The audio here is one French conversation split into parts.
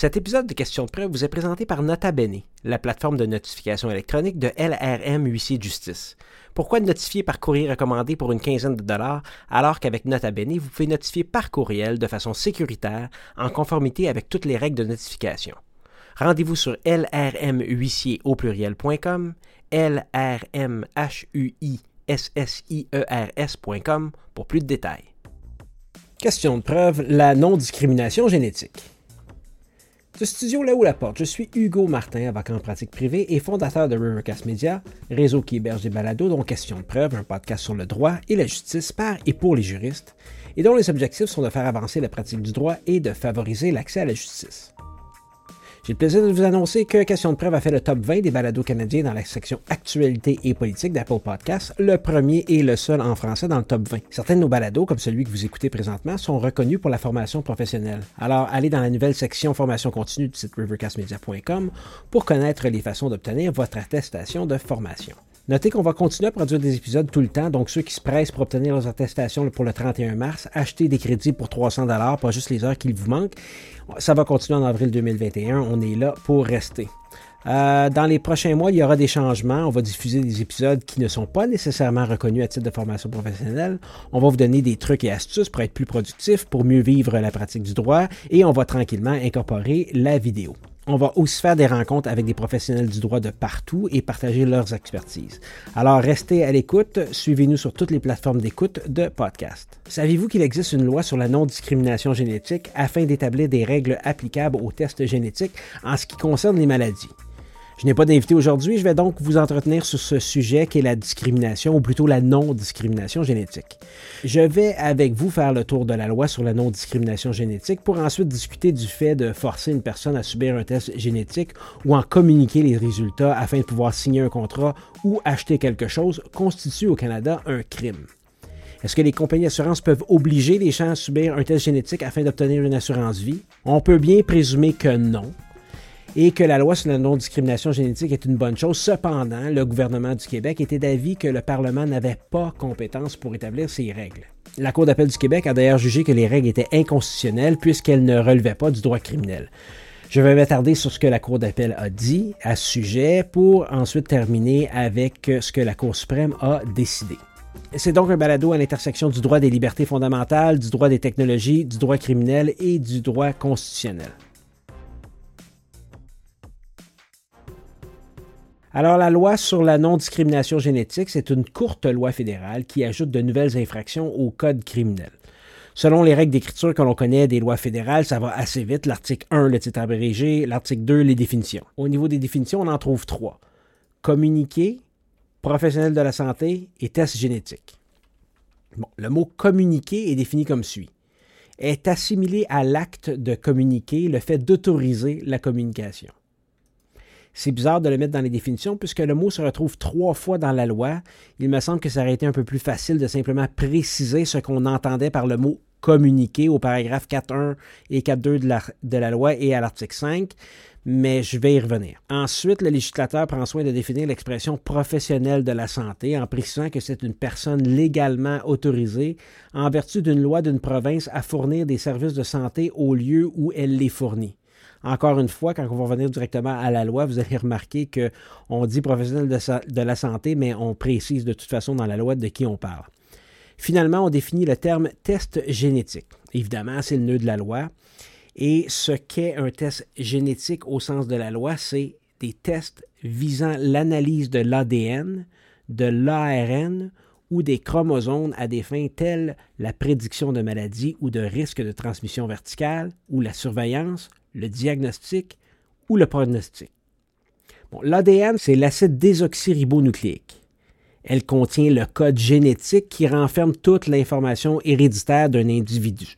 Cet épisode de Questions de preuve vous est présenté par Nota Bene, la plateforme de notification électronique de LRM Huissier Justice. Pourquoi notifier par courrier recommandé pour une quinzaine de dollars alors qu'avec Nota Bene, vous pouvez notifier par courriel de façon sécuritaire en conformité avec toutes les règles de notification? Rendez-vous sur lrmhuissier au pluriel.com, lrmhuissiers.com pour plus de détails. Question de preuve, la non-discrimination génétique. Ce studio là où la porte, je suis Hugo Martin, avocat en pratique privée et fondateur de Rivercast Media, réseau qui héberge des balados dont Question de preuve, un podcast sur le droit et la justice par et pour les juristes, et dont les objectifs sont de faire avancer la pratique du droit et de favoriser l'accès à la justice. J'ai le plaisir de vous annoncer que Question de preuve a fait le top 20 des balados canadiens dans la section Actualité et politique d'Apple Podcasts, le premier et le seul en français dans le top 20. Certains de nos balados, comme celui que vous écoutez présentement, sont reconnus pour la formation professionnelle. Alors, allez dans la nouvelle section formation continue du site rivercastmedia.com pour connaître les façons d'obtenir votre attestation de formation. Notez qu'on va continuer à produire des épisodes tout le temps, donc ceux qui se pressent pour obtenir leurs attestations pour le 31 mars, achetez des crédits pour 300 pas juste les heures qu'il vous manque. Ça va continuer en avril 2021, on est là pour rester. Euh, dans les prochains mois, il y aura des changements. On va diffuser des épisodes qui ne sont pas nécessairement reconnus à titre de formation professionnelle. On va vous donner des trucs et astuces pour être plus productif, pour mieux vivre la pratique du droit et on va tranquillement incorporer la vidéo. On va aussi faire des rencontres avec des professionnels du droit de partout et partager leurs expertises. Alors restez à l'écoute, suivez-nous sur toutes les plateformes d'écoute de podcast. Saviez-vous qu'il existe une loi sur la non-discrimination génétique afin d'établir des règles applicables aux tests génétiques en ce qui concerne les maladies? Je n'ai pas d'invité aujourd'hui, je vais donc vous entretenir sur ce sujet qui est la discrimination, ou plutôt la non-discrimination génétique. Je vais avec vous faire le tour de la loi sur la non-discrimination génétique pour ensuite discuter du fait de forcer une personne à subir un test génétique ou en communiquer les résultats afin de pouvoir signer un contrat ou acheter quelque chose constitue au Canada un crime. Est-ce que les compagnies d'assurance peuvent obliger les gens à subir un test génétique afin d'obtenir une assurance vie? On peut bien présumer que non et que la loi sur la non-discrimination génétique est une bonne chose. Cependant, le gouvernement du Québec était d'avis que le Parlement n'avait pas compétence pour établir ces règles. La Cour d'appel du Québec a d'ailleurs jugé que les règles étaient inconstitutionnelles puisqu'elles ne relevaient pas du droit criminel. Je vais m'attarder sur ce que la Cour d'appel a dit à ce sujet pour ensuite terminer avec ce que la Cour suprême a décidé. C'est donc un balado à l'intersection du droit des libertés fondamentales, du droit des technologies, du droit criminel et du droit constitutionnel. Alors, la loi sur la non-discrimination génétique, c'est une courte loi fédérale qui ajoute de nouvelles infractions au code criminel. Selon les règles d'écriture que l'on connaît des lois fédérales, ça va assez vite. L'article 1, le titre abrégé, l'article 2, les définitions. Au niveau des définitions, on en trouve trois. Communiquer, professionnel de la santé et test génétique. Bon, le mot communiquer est défini comme suit. Est assimilé à l'acte de communiquer le fait d'autoriser la communication. C'est bizarre de le mettre dans les définitions puisque le mot se retrouve trois fois dans la loi. Il me semble que ça aurait été un peu plus facile de simplement préciser ce qu'on entendait par le mot communiquer au paragraphe 4.1 et 4.2 de la, de la loi et à l'article 5 mais je vais y revenir. Ensuite, le législateur prend soin de définir l'expression professionnelle de la santé en précisant que c'est une personne légalement autorisée en vertu d'une loi d'une province à fournir des services de santé au lieu où elle les fournit. Encore une fois, quand on va revenir directement à la loi, vous allez remarquer qu'on dit professionnel de, la santé, mais on précise de toute façon dans la loi de qui on parle. Finalement, on définit le terme test génétique. Évidemment, c'est le nœud de la loi. Et ce qu'est un test génétique au sens de la loi, c'est des tests visant l'analyse de l'ADN, de l'ARN ou des chromosomes à des fins telles la prédiction de maladies ou de risques de transmission verticale ou la surveillance, le diagnostic ou le pronostic. L'ADN, c'est l'acide désoxyribonucléique. Elle contient le code génétique qui renferme toute l'information héréditaire d'un individu.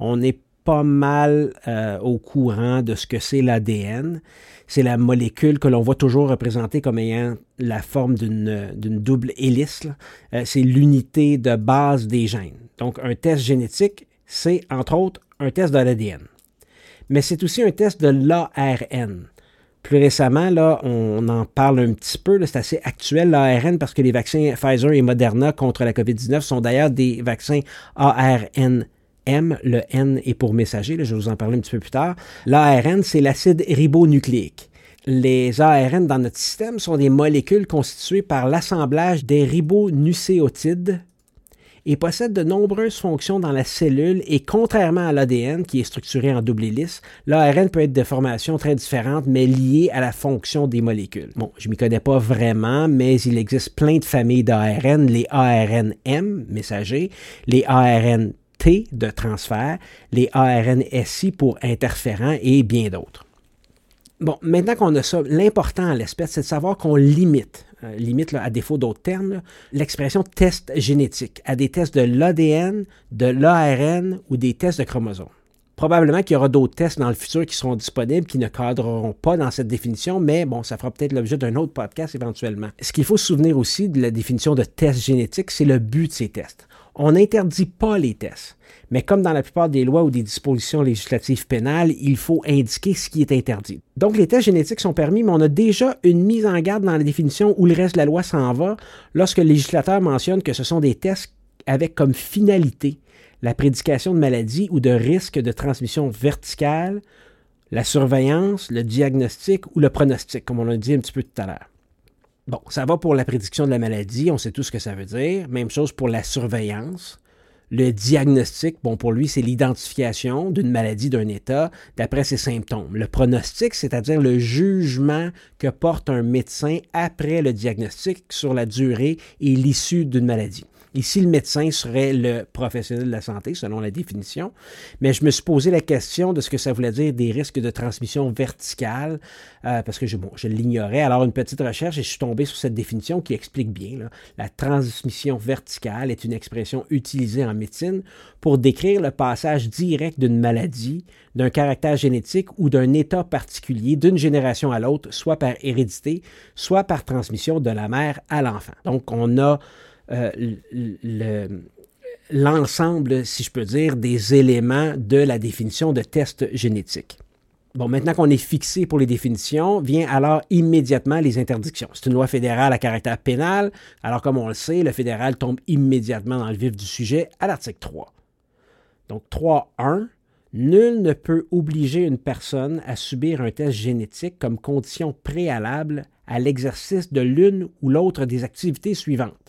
On est pas mal euh, au courant de ce que c'est l'ADN. C'est la molécule que l'on voit toujours représentée comme ayant la forme d'une double hélice. Euh, c'est l'unité de base des gènes. Donc, un test génétique, c'est entre autres un test de l'ADN mais c'est aussi un test de l'ARN. Plus récemment, là, on en parle un petit peu, c'est assez actuel, l'ARN, parce que les vaccins Pfizer et Moderna contre la COVID-19 sont d'ailleurs des vaccins ARN M, le N est pour messager, je vais vous en parler un petit peu plus tard. L'ARN, c'est l'acide ribonucléique. Les ARN dans notre système sont des molécules constituées par l'assemblage des ribonucléotides et possèdent de nombreuses fonctions dans la cellule et contrairement à l'ADN qui est structuré en double hélice, l'ARN peut être de formations très différentes mais liées à la fonction des molécules. Bon, je m'y connais pas vraiment, mais il existe plein de familles d'ARN, les ARNM, messagers, les ARN de transfert, les ARN-SI pour interférents et bien d'autres. Bon, maintenant qu'on a ça, l'important à l'espèce, c'est de savoir qu'on limite, euh, limite à défaut d'autres termes, l'expression test génétique à des tests de l'ADN, de l'ARN ou des tests de chromosomes. Probablement qu'il y aura d'autres tests dans le futur qui seront disponibles, qui ne cadreront pas dans cette définition, mais bon, ça fera peut-être l'objet d'un autre podcast éventuellement. Ce qu'il faut se souvenir aussi de la définition de test génétique, c'est le but de ces tests. On n'interdit pas les tests, mais comme dans la plupart des lois ou des dispositions législatives pénales, il faut indiquer ce qui est interdit. Donc les tests génétiques sont permis, mais on a déjà une mise en garde dans la définition où le reste de la loi s'en va lorsque le législateur mentionne que ce sont des tests avec comme finalité la prédication de maladies ou de risques de transmission verticale, la surveillance, le diagnostic ou le pronostic, comme on l'a dit un petit peu tout à l'heure. Bon, ça va pour la prédiction de la maladie, on sait tout ce que ça veut dire. Même chose pour la surveillance. Le diagnostic, bon, pour lui, c'est l'identification d'une maladie, d'un état, d'après ses symptômes. Le pronostic, c'est-à-dire le jugement que porte un médecin après le diagnostic sur la durée et l'issue d'une maladie. Ici, le médecin serait le professionnel de la santé, selon la définition, mais je me suis posé la question de ce que ça voulait dire des risques de transmission verticale, euh, parce que je, je l'ignorais. Alors, une petite recherche et je suis tombé sur cette définition qui explique bien. la transmission verticale est une expression utilisée en médecine pour décrire le passage direct d'une maladie, d'un caractère génétique ou d'un état particulier d'une génération à l'autre, soit par hérédité, soit par transmission de la mère à l'enfant. Donc, on a l'ensemble, si je peux dire, des éléments de la définition de test génétique. Bon, maintenant qu'on est fixé pour les définitions, vient alors immédiatement les interdictions. C'est une loi fédérale à caractère pénal, alors comme on le sait, le fédéral tombe immédiatement dans le vif du sujet à l'article 3. Donc 3.1, nul ne peut obliger une personne à subir un test génétique comme condition préalable à l'exercice de l'une ou l'autre des activités suivantes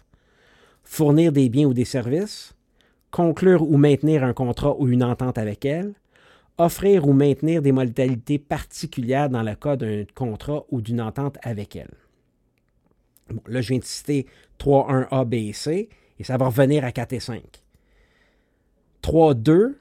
fournir des biens ou des services, conclure ou maintenir un contrat ou une entente avec elle, offrir ou maintenir des modalités particulières dans le cas d'un contrat ou d'une entente avec elle. Là, je viens de citer 3.1 A, B et C, et ça va revenir à 4 et 5. 3.2,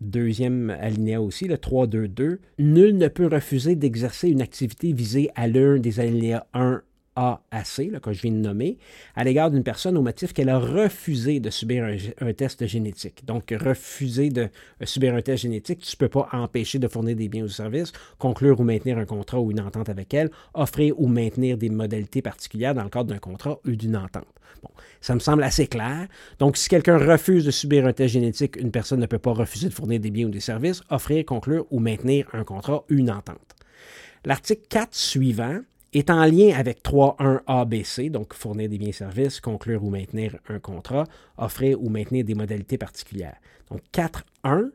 deuxième alinéa aussi, le 3.2.2, nul ne peut refuser d'exercer une activité visée à l'un des alinéas 1 a à C, que je viens de nommer, à l'égard d'une personne au motif qu'elle a refusé de subir un, test génétique. Donc, refuser de euh, subir un test génétique, tu ne peux pas empêcher de fournir des biens ou services, conclure ou maintenir un contrat ou une entente avec elle, offrir ou maintenir des modalités particulières dans le cadre d'un contrat ou d'une entente. Bon, ça me semble assez clair. Donc, si quelqu'un refuse de subir un test génétique, une personne ne peut pas refuser de fournir des biens ou des services, offrir, conclure ou maintenir un contrat ou une entente. L'article 4 suivant est en lien avec 3.1 ABC, donc fournir des biens et services, conclure ou maintenir un contrat, offrir ou maintenir des modalités particulières. Donc 4.1,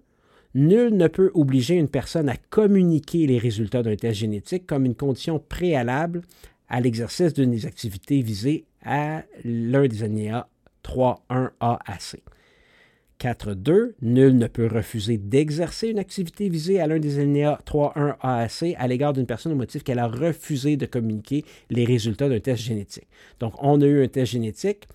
nul ne peut obliger une personne à communiquer les résultats d'un test génétique comme une condition préalable à l'exercice d'une des activités visées à l'un des alinéas 3.1 A à C. 4.2. Nul ne peut refuser d'exercer une activité visée à l'un des alinéas 3.1 AAC à l'égard d'une personne au motif qu'elle a refusé de communiquer les résultats d'un test génétique. Donc, on a eu un test génétique.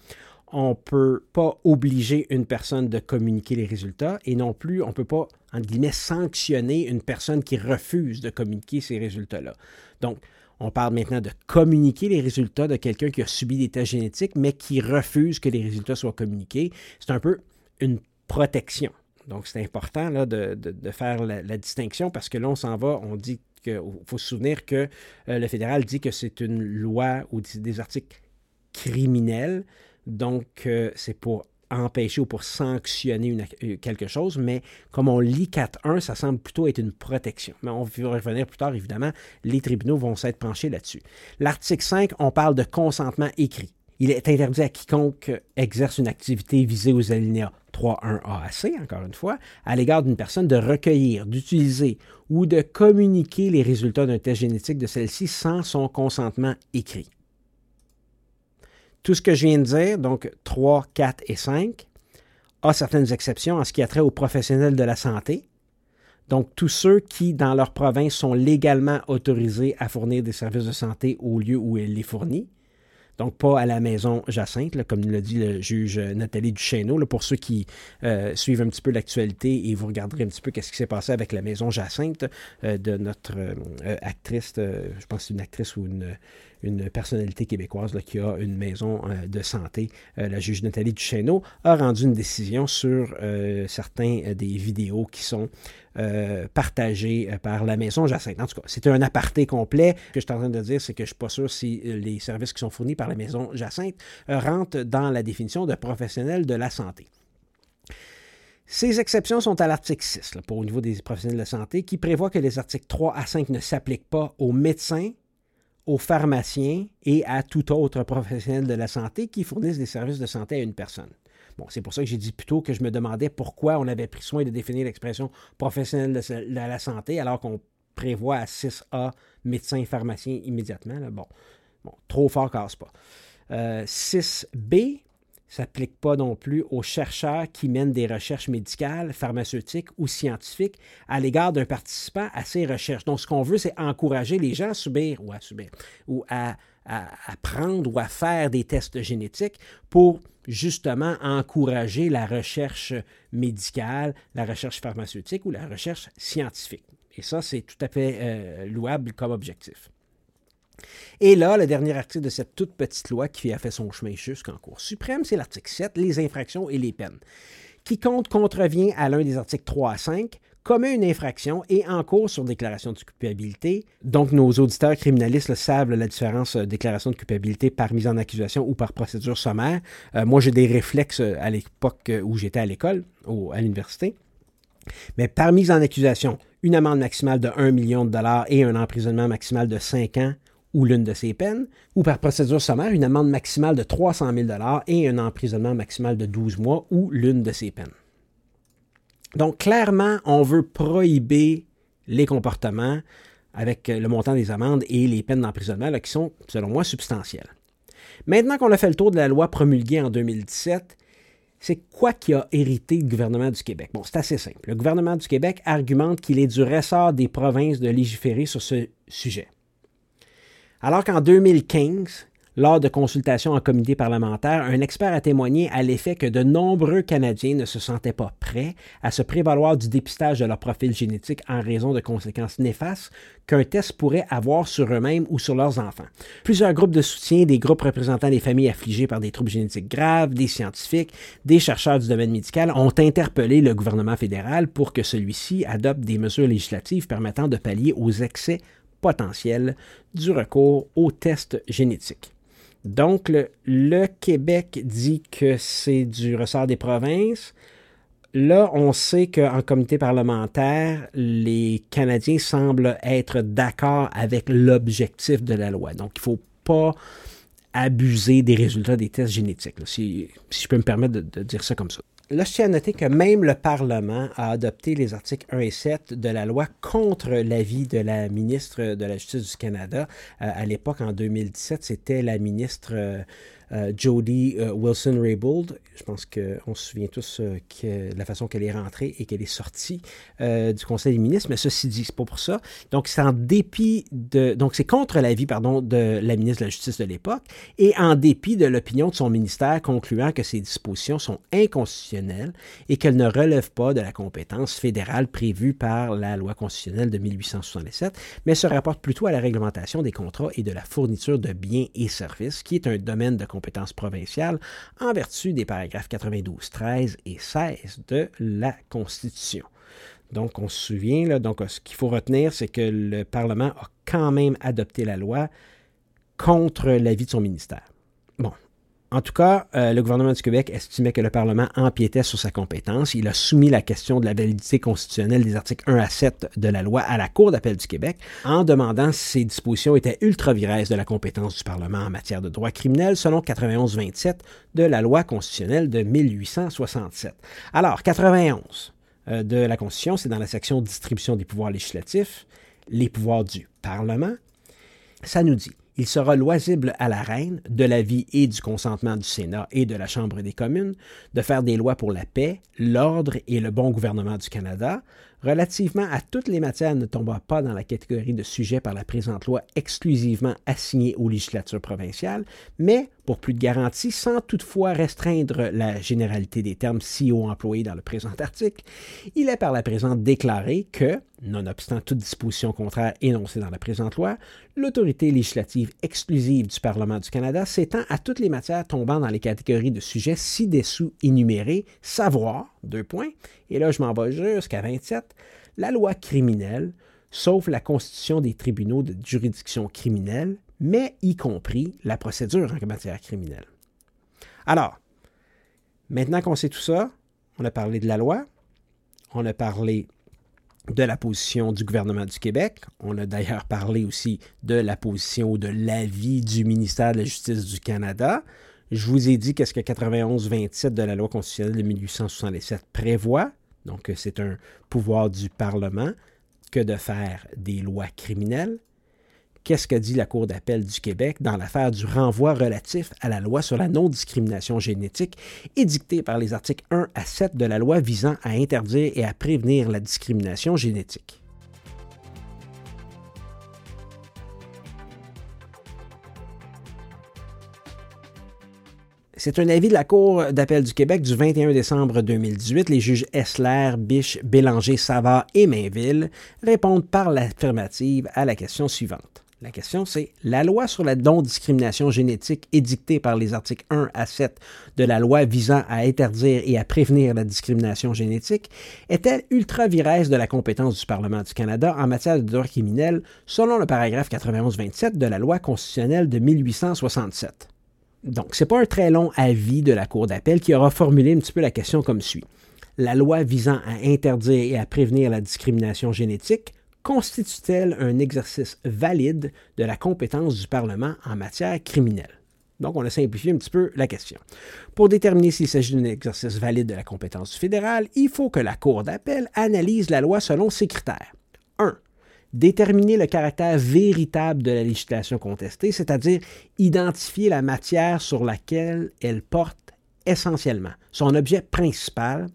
On ne peut pas obliger une personne de communiquer les résultats et non plus, on ne peut pas, entre guillemets, sanctionner une personne qui refuse de communiquer ces résultats-là. Donc, on parle maintenant de communiquer les résultats de quelqu'un qui a subi des tests génétiques, mais qui refuse que les résultats soient communiqués. C'est un peu une protection. Donc, c'est important de, faire la, distinction parce que là, on s'en va, on dit qu'il faut se souvenir que euh, le fédéral dit que c'est une loi ou des articles criminels. Donc, euh, c'est pour empêcher ou pour sanctionner euh, quelque chose, mais comme on lit 4.1, ça semble plutôt être une protection. Mais on va revenir plus tard, évidemment, les tribunaux vont s'être penchés là-dessus. L'article 5, on parle de consentement écrit. Il est interdit à quiconque exerce une activité visée aux alinéas 3.1 AAC, encore une fois, à l'égard d'une personne de recueillir, d'utiliser ou de communiquer les résultats d'un test génétique de celle-ci sans son consentement écrit. Tout ce que je viens de dire, donc 3, 4 et 5, a certaines exceptions en ce qui a trait aux professionnels de la santé, donc, tous ceux qui, dans leur province, sont légalement autorisés à fournir des services de santé au lieu où elle les fournit. Donc, pas à la maison Jacinthe, comme l'a dit le juge Nathalie Duchesneau. Là, pour ceux qui euh, suivent un petit peu l'actualité et vous regarderez un petit peu qu'est-ce qui s'est passé avec la maison Jacinthe euh, de notre euh, actrice, je pense que c'est une actrice ou une, une personnalité québécoise qui a une maison euh, de santé, euh, la juge Nathalie Duchesneau, a rendu une décision sur euh, certains des vidéos qui sont partagées par la maison Jacinthe. En tout cas, c'est un aparté complet. Ce que je suis en train de dire, c'est que je ne suis pas sûr si les services qui sont fournis par la maison Jacinthe rentrent dans la définition de professionnels de la santé. Ces exceptions sont à l'article 6, pour au niveau des professionnels de la santé, qui prévoit que les articles 3 à 5 ne s'appliquent pas aux médecins, aux pharmaciens et à tout autre professionnel de la santé qui fournissent des services de santé à une personne. Bon, c'est pour ça que j'ai dit plutôt que je me demandais pourquoi on avait pris soin de définir l'expression professionnel de la santé alors qu'on prévoit à 6A médecin et pharmacien immédiatement. Bon, bon, trop fort casse pas. 6B, euh, s'applique pas non plus aux chercheurs qui mènent des recherches médicales, pharmaceutiques ou scientifiques à l'égard d'un participant à ces recherches. Donc, ce qu'on veut, c'est encourager les gens à subir ou à subir ou à, prendre ou à faire des tests génétiques pour justement encourager la recherche médicale, la recherche pharmaceutique ou la recherche scientifique. Et ça, c'est tout à fait euh, louable comme objectif. Et là, le dernier article de cette toute petite loi qui a fait son chemin jusqu'en Cour suprême, c'est l'article 7, les infractions et les peines. Quiconque contrevient à l'un des articles 3 à 5 commet une infraction et en cours sur déclaration de culpabilité. Donc, nos auditeurs criminalistes le savent la différence euh, déclaration de culpabilité par mise en accusation ou par procédure sommaire. Euh, moi, j'ai des réflexes euh, à l'époque où j'étais à l'école, à l'université. Mais par mise en accusation, une amende maximale de 1 million de dollars et un emprisonnement maximal de 5 ans ou l'une de ses peines, ou par procédure sommaire, une amende maximale de 300 000 et un emprisonnement maximal de 12 mois ou l'une de ses peines. Donc, clairement, on veut prohiber les comportements avec le montant des amendes et les peines d'emprisonnement qui sont, selon moi, substantielles. Maintenant qu'on a fait le tour de la loi promulguée en 2017, c'est quoi qui a hérité le gouvernement du Québec? Bon, c'est assez simple. Le gouvernement du Québec argumente qu'il est du ressort des provinces de légiférer sur ce sujet. Alors qu'en 2015, lors de consultations en comité parlementaire, un expert a témoigné à l'effet que de nombreux Canadiens ne se sentaient pas prêts à se prévaloir du dépistage de leur profil génétique en raison de conséquences néfastes qu'un test pourrait avoir sur eux-mêmes ou sur leurs enfants. Plusieurs groupes de soutien, des groupes représentant des familles affligées par des troubles génétiques graves, des scientifiques, des chercheurs du domaine médical ont interpellé le gouvernement fédéral pour que celui-ci adopte des mesures législatives permettant de pallier aux excès potentiel du recours aux tests génétiques. Donc, le, Québec dit que c'est du ressort des provinces. Là, on sait qu'en comité parlementaire, les Canadiens semblent être d'accord avec l'objectif de la loi. Donc, il ne faut pas abuser des résultats des tests génétiques, si, je peux me permettre de dire ça comme ça. Là, je tiens à noter que même le Parlement a adopté les articles 1 et 7 de la loi contre l'avis de la ministre de la Justice du Canada. Euh, à l'époque, en 2017, c'était la ministre euh, euh, Jody euh, Wilson-Raybould. Je pense qu'on se souvient tous euh, que, de la façon qu'elle est rentrée et qu'elle est sortie du Conseil des ministres, mais ceci dit, c'est pas pour ça. Donc, c'est en dépit de. Donc, c'est contre l'avis, pardon, de la ministre de la Justice de l'époque et en dépit de l'opinion de son ministère concluant que ces dispositions sont inconstitutionnelles et qu'elles ne relèvent pas de la compétence fédérale prévue par la loi constitutionnelle de 1867, mais se rapportent plutôt à la réglementation des contrats et de la fourniture de biens et services, qui est un domaine de compétences provinciales en vertu des paragraphes 92, 13 et 16 de la Constitution. Donc, on se souvient, donc, ce qu'il faut retenir, c'est que le Parlement a quand même adopté la loi contre l'avis de son ministère. Bon, En tout cas, euh, le gouvernement du Québec estimait que le Parlement empiétait sur sa compétence. Il a soumis la question de la validité constitutionnelle des articles 1 à 7 de la loi à la Cour d'appel du Québec en demandant si ces dispositions étaient ultra-virées de la compétence du Parlement en matière de droit criminel selon 91-27 de la loi constitutionnelle de 1867. Alors, 91 euh, de la Constitution, c'est dans la section distribution des pouvoirs législatifs, les pouvoirs du Parlement. Ça nous dit il sera loisible à la reine, de l'avis et du consentement du Sénat et de la Chambre des communes, de faire des lois pour la paix, l'ordre et le bon gouvernement du Canada, relativement à toutes les matières ne tombant pas dans la catégorie de sujets par la présente loi exclusivement assignés aux législatures provinciales, mais pour plus de garantie, sans toutefois restreindre la généralité des termes si haut employés dans le présent article, il est par la présente déclaré que, nonobstant toute disposition contraire énoncée dans la présente loi, l'autorité législative exclusive du Parlement du Canada s'étend à toutes les matières tombant dans les catégories de sujets ci-dessous énumérés, savoir, deux points, et là je m'en vais jusqu'à 27, la loi criminelle, sauf la constitution des tribunaux de juridiction criminelle, mais y compris la procédure en matière criminelle. Alors, maintenant qu'on sait tout ça, on a parlé de la loi, on a parlé de la position du gouvernement du Québec. On a d'ailleurs parlé aussi de la position de l'avis du ministère de la Justice du Canada. Je vous ai dit qu'est-ce que 91-27 de la loi constitutionnelle de 1867 prévoit. Donc, c'est un pouvoir du Parlement que de faire des lois criminelles qu'est-ce que dit la Cour d'appel du Québec dans l'affaire du renvoi relatif à la loi sur la non-discrimination génétique édictée par les articles 1 à 7 de la loi visant à interdire et à prévenir la discrimination génétique? C'est un avis de la Cour d'appel du Québec du 21 décembre 2018. Les juges Essler, Biche, Bélanger, Savard et Mainville répondent par l'affirmative à la question suivante. La question, c'est la loi sur la non-discrimination génétique édictée par les articles 1 à 7 de la loi visant à interdire et à prévenir la discrimination génétique est-elle ultra-viresse de la compétence du Parlement du Canada en matière de droit criminel selon le paragraphe 91-27 de la loi constitutionnelle de 1867? Donc, ce n'est pas un très long avis de la Cour d'appel qui aura formulé un petit peu la question comme suit. La loi visant à interdire et à prévenir la discrimination génétique constitue-t-elle un exercice valide de la compétence du Parlement en matière criminelle? Donc, on a simplifié un petit peu la question. Pour déterminer s'il s'agit d'un exercice valide de la compétence du fédéral, il faut que la Cour d'appel analyse la loi selon ces critères. 1. Déterminer le caractère véritable de la législation contestée, c'est-à-dire identifier la matière sur laquelle elle porte essentiellement, son objet principal,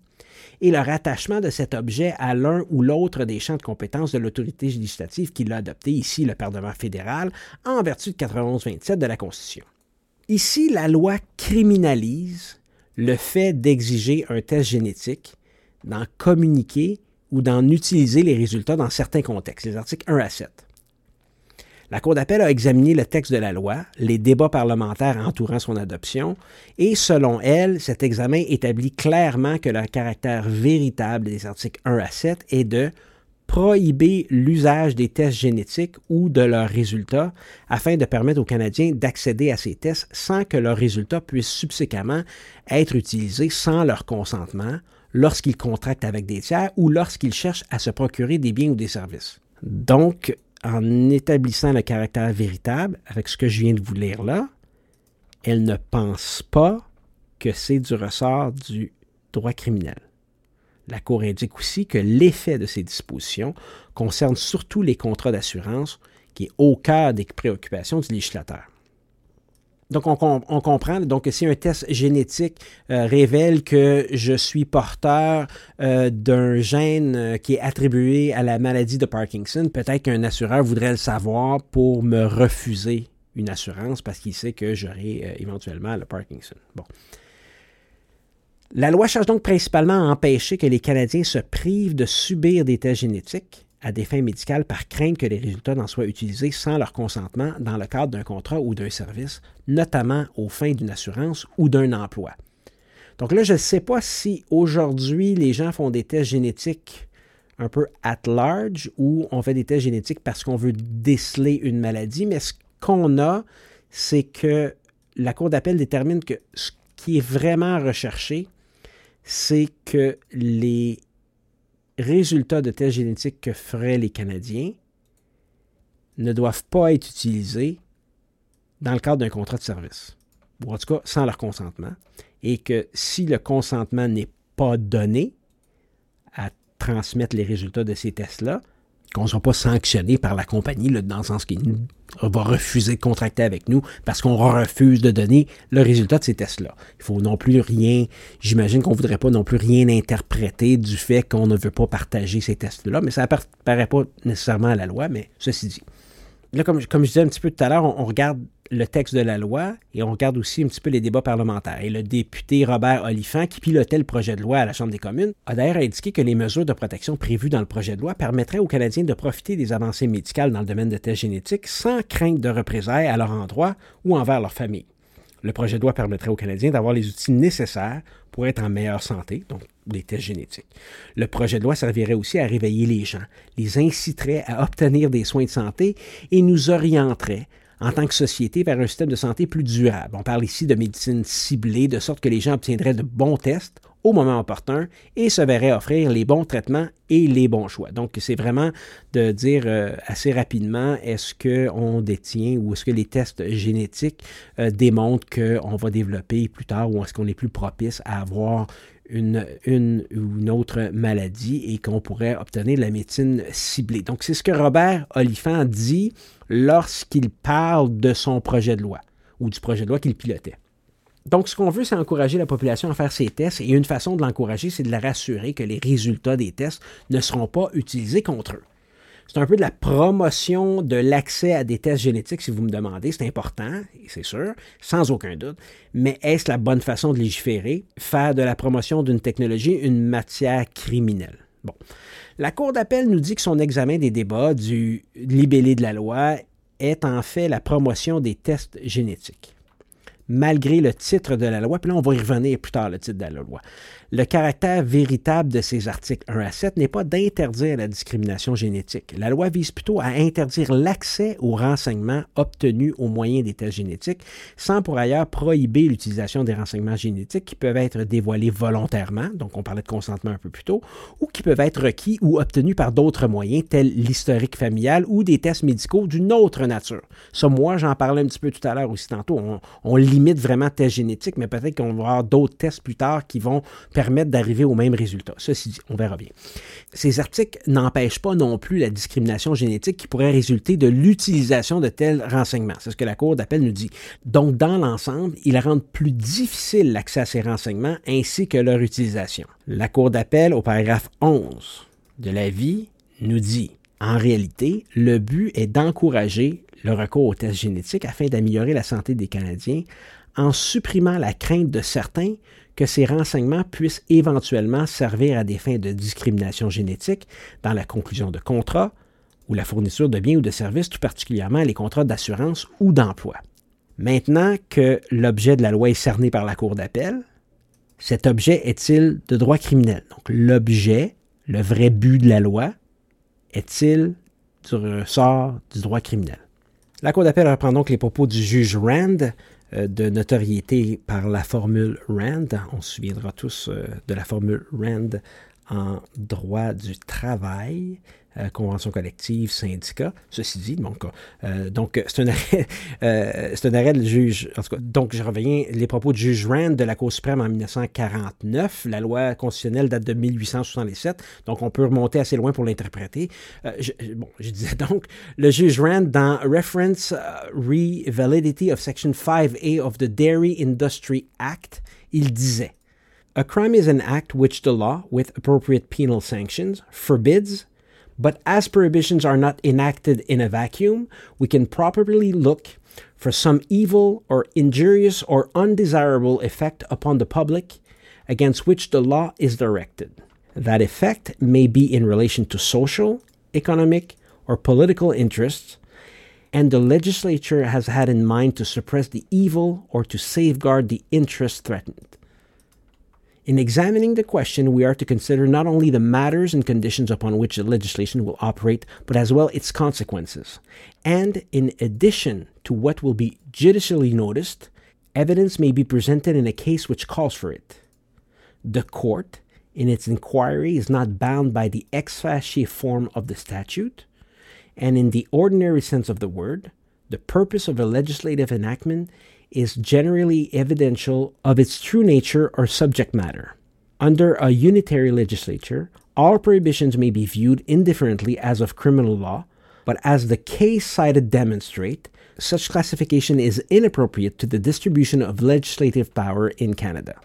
et le rattachement de cet objet à l'un ou l'autre des champs de compétences de l'autorité législative qui l'a adopté, ici le Parlement fédéral, en vertu de 91-27 de la Constitution. Ici, la loi criminalise le fait d'exiger un test génétique, d'en communiquer ou d'en utiliser les résultats dans certains contextes, les articles 1 à 7. La Cour d'appel a examiné le texte de la loi, les débats parlementaires entourant son adoption, et selon elle, cet examen établit clairement que le caractère véritable des articles 1 à 7 est de prohiber l'usage des tests génétiques ou de leurs résultats afin de permettre aux Canadiens d'accéder à ces tests sans que leurs résultats puissent subséquemment être utilisés sans leur consentement lorsqu'ils contractent avec des tiers ou lorsqu'ils cherchent à se procurer des biens ou des services. Donc, en établissant le caractère véritable, avec ce que je viens de vous lire là, elle ne pense pas que c'est du ressort du droit criminel. La Cour indique aussi que l'effet de ces dispositions concerne surtout les contrats d'assurance, qui est au cœur des préoccupations du législateur. Donc, on, comprend que si un test génétique euh, révèle que je suis porteur euh, d'un gène euh, qui est attribué à la maladie de Parkinson, peut-être qu'un assureur voudrait le savoir pour me refuser une assurance parce qu'il sait que j'aurai éventuellement le Parkinson. Bon. La loi cherche donc principalement à empêcher que les Canadiens se privent de subir des tests génétiques à des fins médicales par crainte que les résultats n'en soient utilisés sans leur consentement dans le cadre d'un contrat ou d'un service, notamment aux fins d'une assurance ou d'un emploi. Donc là, je ne sais pas si aujourd'hui les gens font des tests génétiques un peu at large ou on fait des tests génétiques parce qu'on veut déceler une maladie, mais ce qu'on a, c'est que la Cour d'appel détermine que ce qui est vraiment recherché, c'est que les résultats de tests génétiques que feraient les Canadiens ne doivent pas être utilisés dans le cadre d'un contrat de service, ou en tout cas sans leur consentement, et que si le consentement n'est pas donné à transmettre les résultats de ces tests-là, qu'on ne soit pas sanctionné par la compagnie, dans le sens qu'il va refuser de contracter avec nous parce qu'on refuse de donner le résultat de ces tests-là. Il faut non plus rien, j'imagine qu'on ne voudrait pas non plus rien interpréter du fait qu'on ne veut pas partager ces tests-là, mais ça ne paraît pas nécessairement à la loi, mais ceci dit. Là, comme, je disais un petit peu tout à l'heure, on regarde le texte de la loi et on regarde aussi un petit peu les débats parlementaires. Et le député Robert Oliphant, qui pilotait le projet de loi à la Chambre des communes, a d'ailleurs indiqué que les mesures de protection prévues dans le projet de loi permettraient aux Canadiens de profiter des avancées médicales dans le domaine de tests génétiques sans crainte de représailles à leur endroit ou envers leur famille. Le projet de loi permettrait aux Canadiens d'avoir les outils nécessaires pour être en meilleure santé, donc des tests génétiques. Le projet de loi servirait aussi à réveiller les gens, les inciterait à obtenir des soins de santé et nous orienterait en tant que société vers un système de santé plus durable. On parle ici de médecine ciblée, de sorte que les gens obtiendraient de bons tests au moment opportun et se verraient offrir les bons traitements et les bons choix. Donc, c'est vraiment de dire euh, assez rapidement est-ce qu'on détient ou est-ce que les tests génétiques euh, démontrent qu'on va développer plus tard ou est-ce qu'on est plus propice à avoir une, ou une autre maladie et qu'on pourrait obtenir de la médecine ciblée. Donc, c'est ce que Robert Oliphant dit lorsqu'il parle de son projet de loi ou du projet de loi qu'il pilotait. Donc, ce qu'on veut, c'est encourager la population à faire ces tests et une façon de l'encourager, c'est de la rassurer que les résultats des tests ne seront pas utilisés contre eux. C'est un peu de la promotion de l'accès à des tests génétiques, si vous me demandez. C'est important, c'est sûr, sans aucun doute. Mais est-ce la bonne façon de légiférer? Faire de la promotion d'une technologie une matière criminelle? Bon. La Cour d'appel nous dit que son examen des débats du libellé de la loi est en fait la promotion des tests génétiques malgré le titre de la loi. Puis là, on va y revenir plus tard, le titre de la loi. Le caractère véritable de ces articles 1 à 7 n'est pas d'interdire la discrimination génétique. La loi vise plutôt à interdire l'accès aux renseignements obtenus au moyen des tests génétiques, sans pour ailleurs prohiber l'utilisation des renseignements génétiques qui peuvent être dévoilés volontairement, donc on parlait de consentement un peu plus tôt, ou qui peuvent être requis ou obtenus par d'autres moyens, tels l'historique familial ou des tests médicaux d'une autre nature. Ça, moi, j'en parlais un petit peu tout à l'heure aussi tantôt. On, on limite vraiment tests génétiques, mais peut-être qu'on va avoir d'autres tests plus tard qui vont permettre d'arriver au même résultat. Ceci dit, on verra bien. Ces articles n'empêchent pas non plus la discrimination génétique qui pourrait résulter de l'utilisation de tels renseignements. C'est ce que la Cour d'appel nous dit. Donc, dans l'ensemble, ils rendent plus difficile l'accès à ces renseignements ainsi que leur utilisation. La Cour d'appel, au paragraphe 11 de l'avis, nous dit en réalité, le but est d'encourager le recours aux tests génétiques afin d'améliorer la santé des Canadiens en supprimant la crainte de certains que ces renseignements puissent éventuellement servir à des fins de discrimination génétique dans la conclusion de contrats ou la fourniture de biens ou de services, tout particulièrement les contrats d'assurance ou d'emploi. Maintenant que l'objet de la loi est cerné par la Cour d'appel, cet objet est-il de droit criminel? Donc l'objet, le vrai but de la loi, est-il du ressort du droit criminel? La Cour d'appel reprend donc les propos du juge Rand euh, de notoriété par la formule RAND. On se souviendra tous euh, de la formule RAND en droit du travail. Euh, convention collective, syndicat. Ceci dit, donc, euh, donc c'est un arrêt, euh, c'est un arrêt de juge. En tout cas, donc je reviens les propos du juge Rand de la Cour suprême en 1949. La loi constitutionnelle date de 1867, donc on peut remonter assez loin pour l'interpréter. Je, bon, je disais donc le juge Rand dans Reference Re-Validity of Section 5A of the Dairy Industry Act, il disait. A crime is an act which the law, with appropriate penal sanctions, forbids, But as prohibitions are not enacted in a vacuum, we can properly look for some evil or injurious or undesirable effect upon the public against which the law is directed. That effect may be in relation to social, economic, or political interests, and the legislature has had in mind to suppress the evil or to safeguard the interest threatened. In examining the question, we are to consider not only the matters and conditions upon which the legislation will operate, but as well its consequences. And in addition to what will be judicially noticed, evidence may be presented in a case which calls for it. The court, in its inquiry, is not bound by the ex facie form of the statute, and in the ordinary sense of the word, the purpose of a legislative enactment is generally evidential of its true nature or subject matter. Under a unitary legislature, all prohibitions may be viewed indifferently as of criminal law, but as the case cited demonstrate, such classification is inappropriate to the distribution of legislative power in Canada.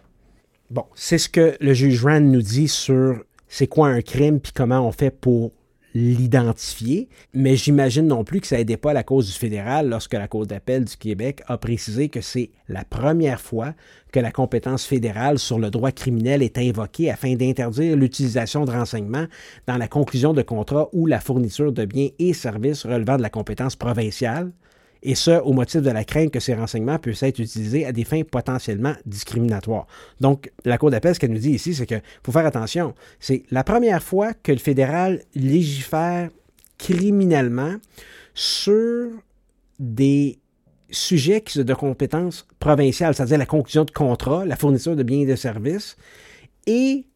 Bon, c'est ce que le juge Rand nous dit sur c'est quoi un crime puis comment on fait pour l'identifier, mais j'imagine non plus que ça n'aidait pas la cause du fédéral lorsque la Cour d'appel du Québec a précisé que c'est la première fois que la compétence fédérale sur le droit criminel est invoquée afin d'interdire l'utilisation de renseignements dans la conclusion de contrats ou la fourniture de biens et services relevant de la compétence provinciale, et ce, au motif de la crainte que ces renseignements puissent être utilisés à des fins potentiellement discriminatoires. Donc, la Cour d'appel, ce qu'elle nous dit ici, c'est qu'il faut faire attention. C'est la première fois que le fédéral légifère criminellement sur des sujets qui sont de compétences provinciales, c'est-à-dire la conclusion de contrats, la fourniture de biens et de services, et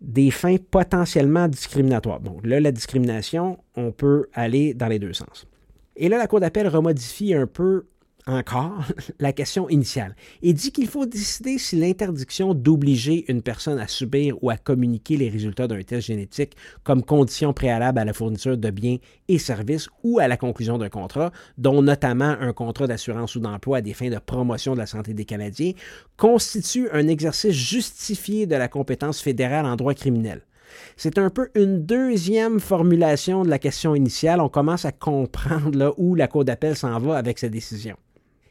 des fins potentiellement discriminatoires. Donc là, la discrimination, on peut aller dans les deux sens. Et là, la Cour d'appel remodifie un peu encore la question initiale et dit qu'il faut décider si l'interdiction d'obliger une personne à subir ou à communiquer les résultats d'un test génétique comme condition préalable à la fourniture de biens et services ou à la conclusion d'un contrat, dont notamment un contrat d'assurance ou d'emploi à des fins de promotion de la santé des Canadiens, constitue un exercice justifié de la compétence fédérale en droit criminel. C'est un peu une deuxième formulation de la question initiale. On commence à comprendre là, où la Cour d'appel s'en va avec sa décision.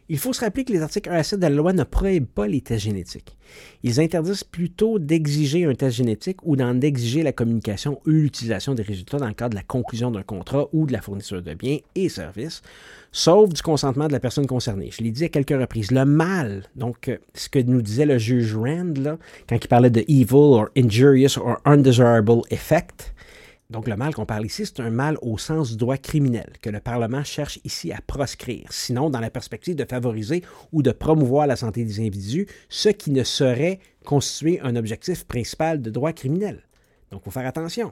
Il faut se rappeler que les articles 1 à 7 de la loi ne prohibent pas les tests génétiques. Ils interdisent plutôt d'exiger un test génétique ou d'en exiger la communication ou l'utilisation des résultats dans le cadre de la conclusion d'un contrat ou de la fourniture de biens et services, sauf du consentement de la personne concernée. Je l'ai dit à quelques reprises. Le mal, donc euh, ce que nous disait le juge Rand quand il parlait de evil or injurious or undesirable effect, donc le mal qu'on parle ici, c'est un mal au sens du droit criminel que le Parlement cherche ici à proscrire, sinon dans la perspective de favoriser ou de promouvoir la santé des individus, ce qui ne serait constituer un objectif principal de droit criminel. Donc il faut faire attention.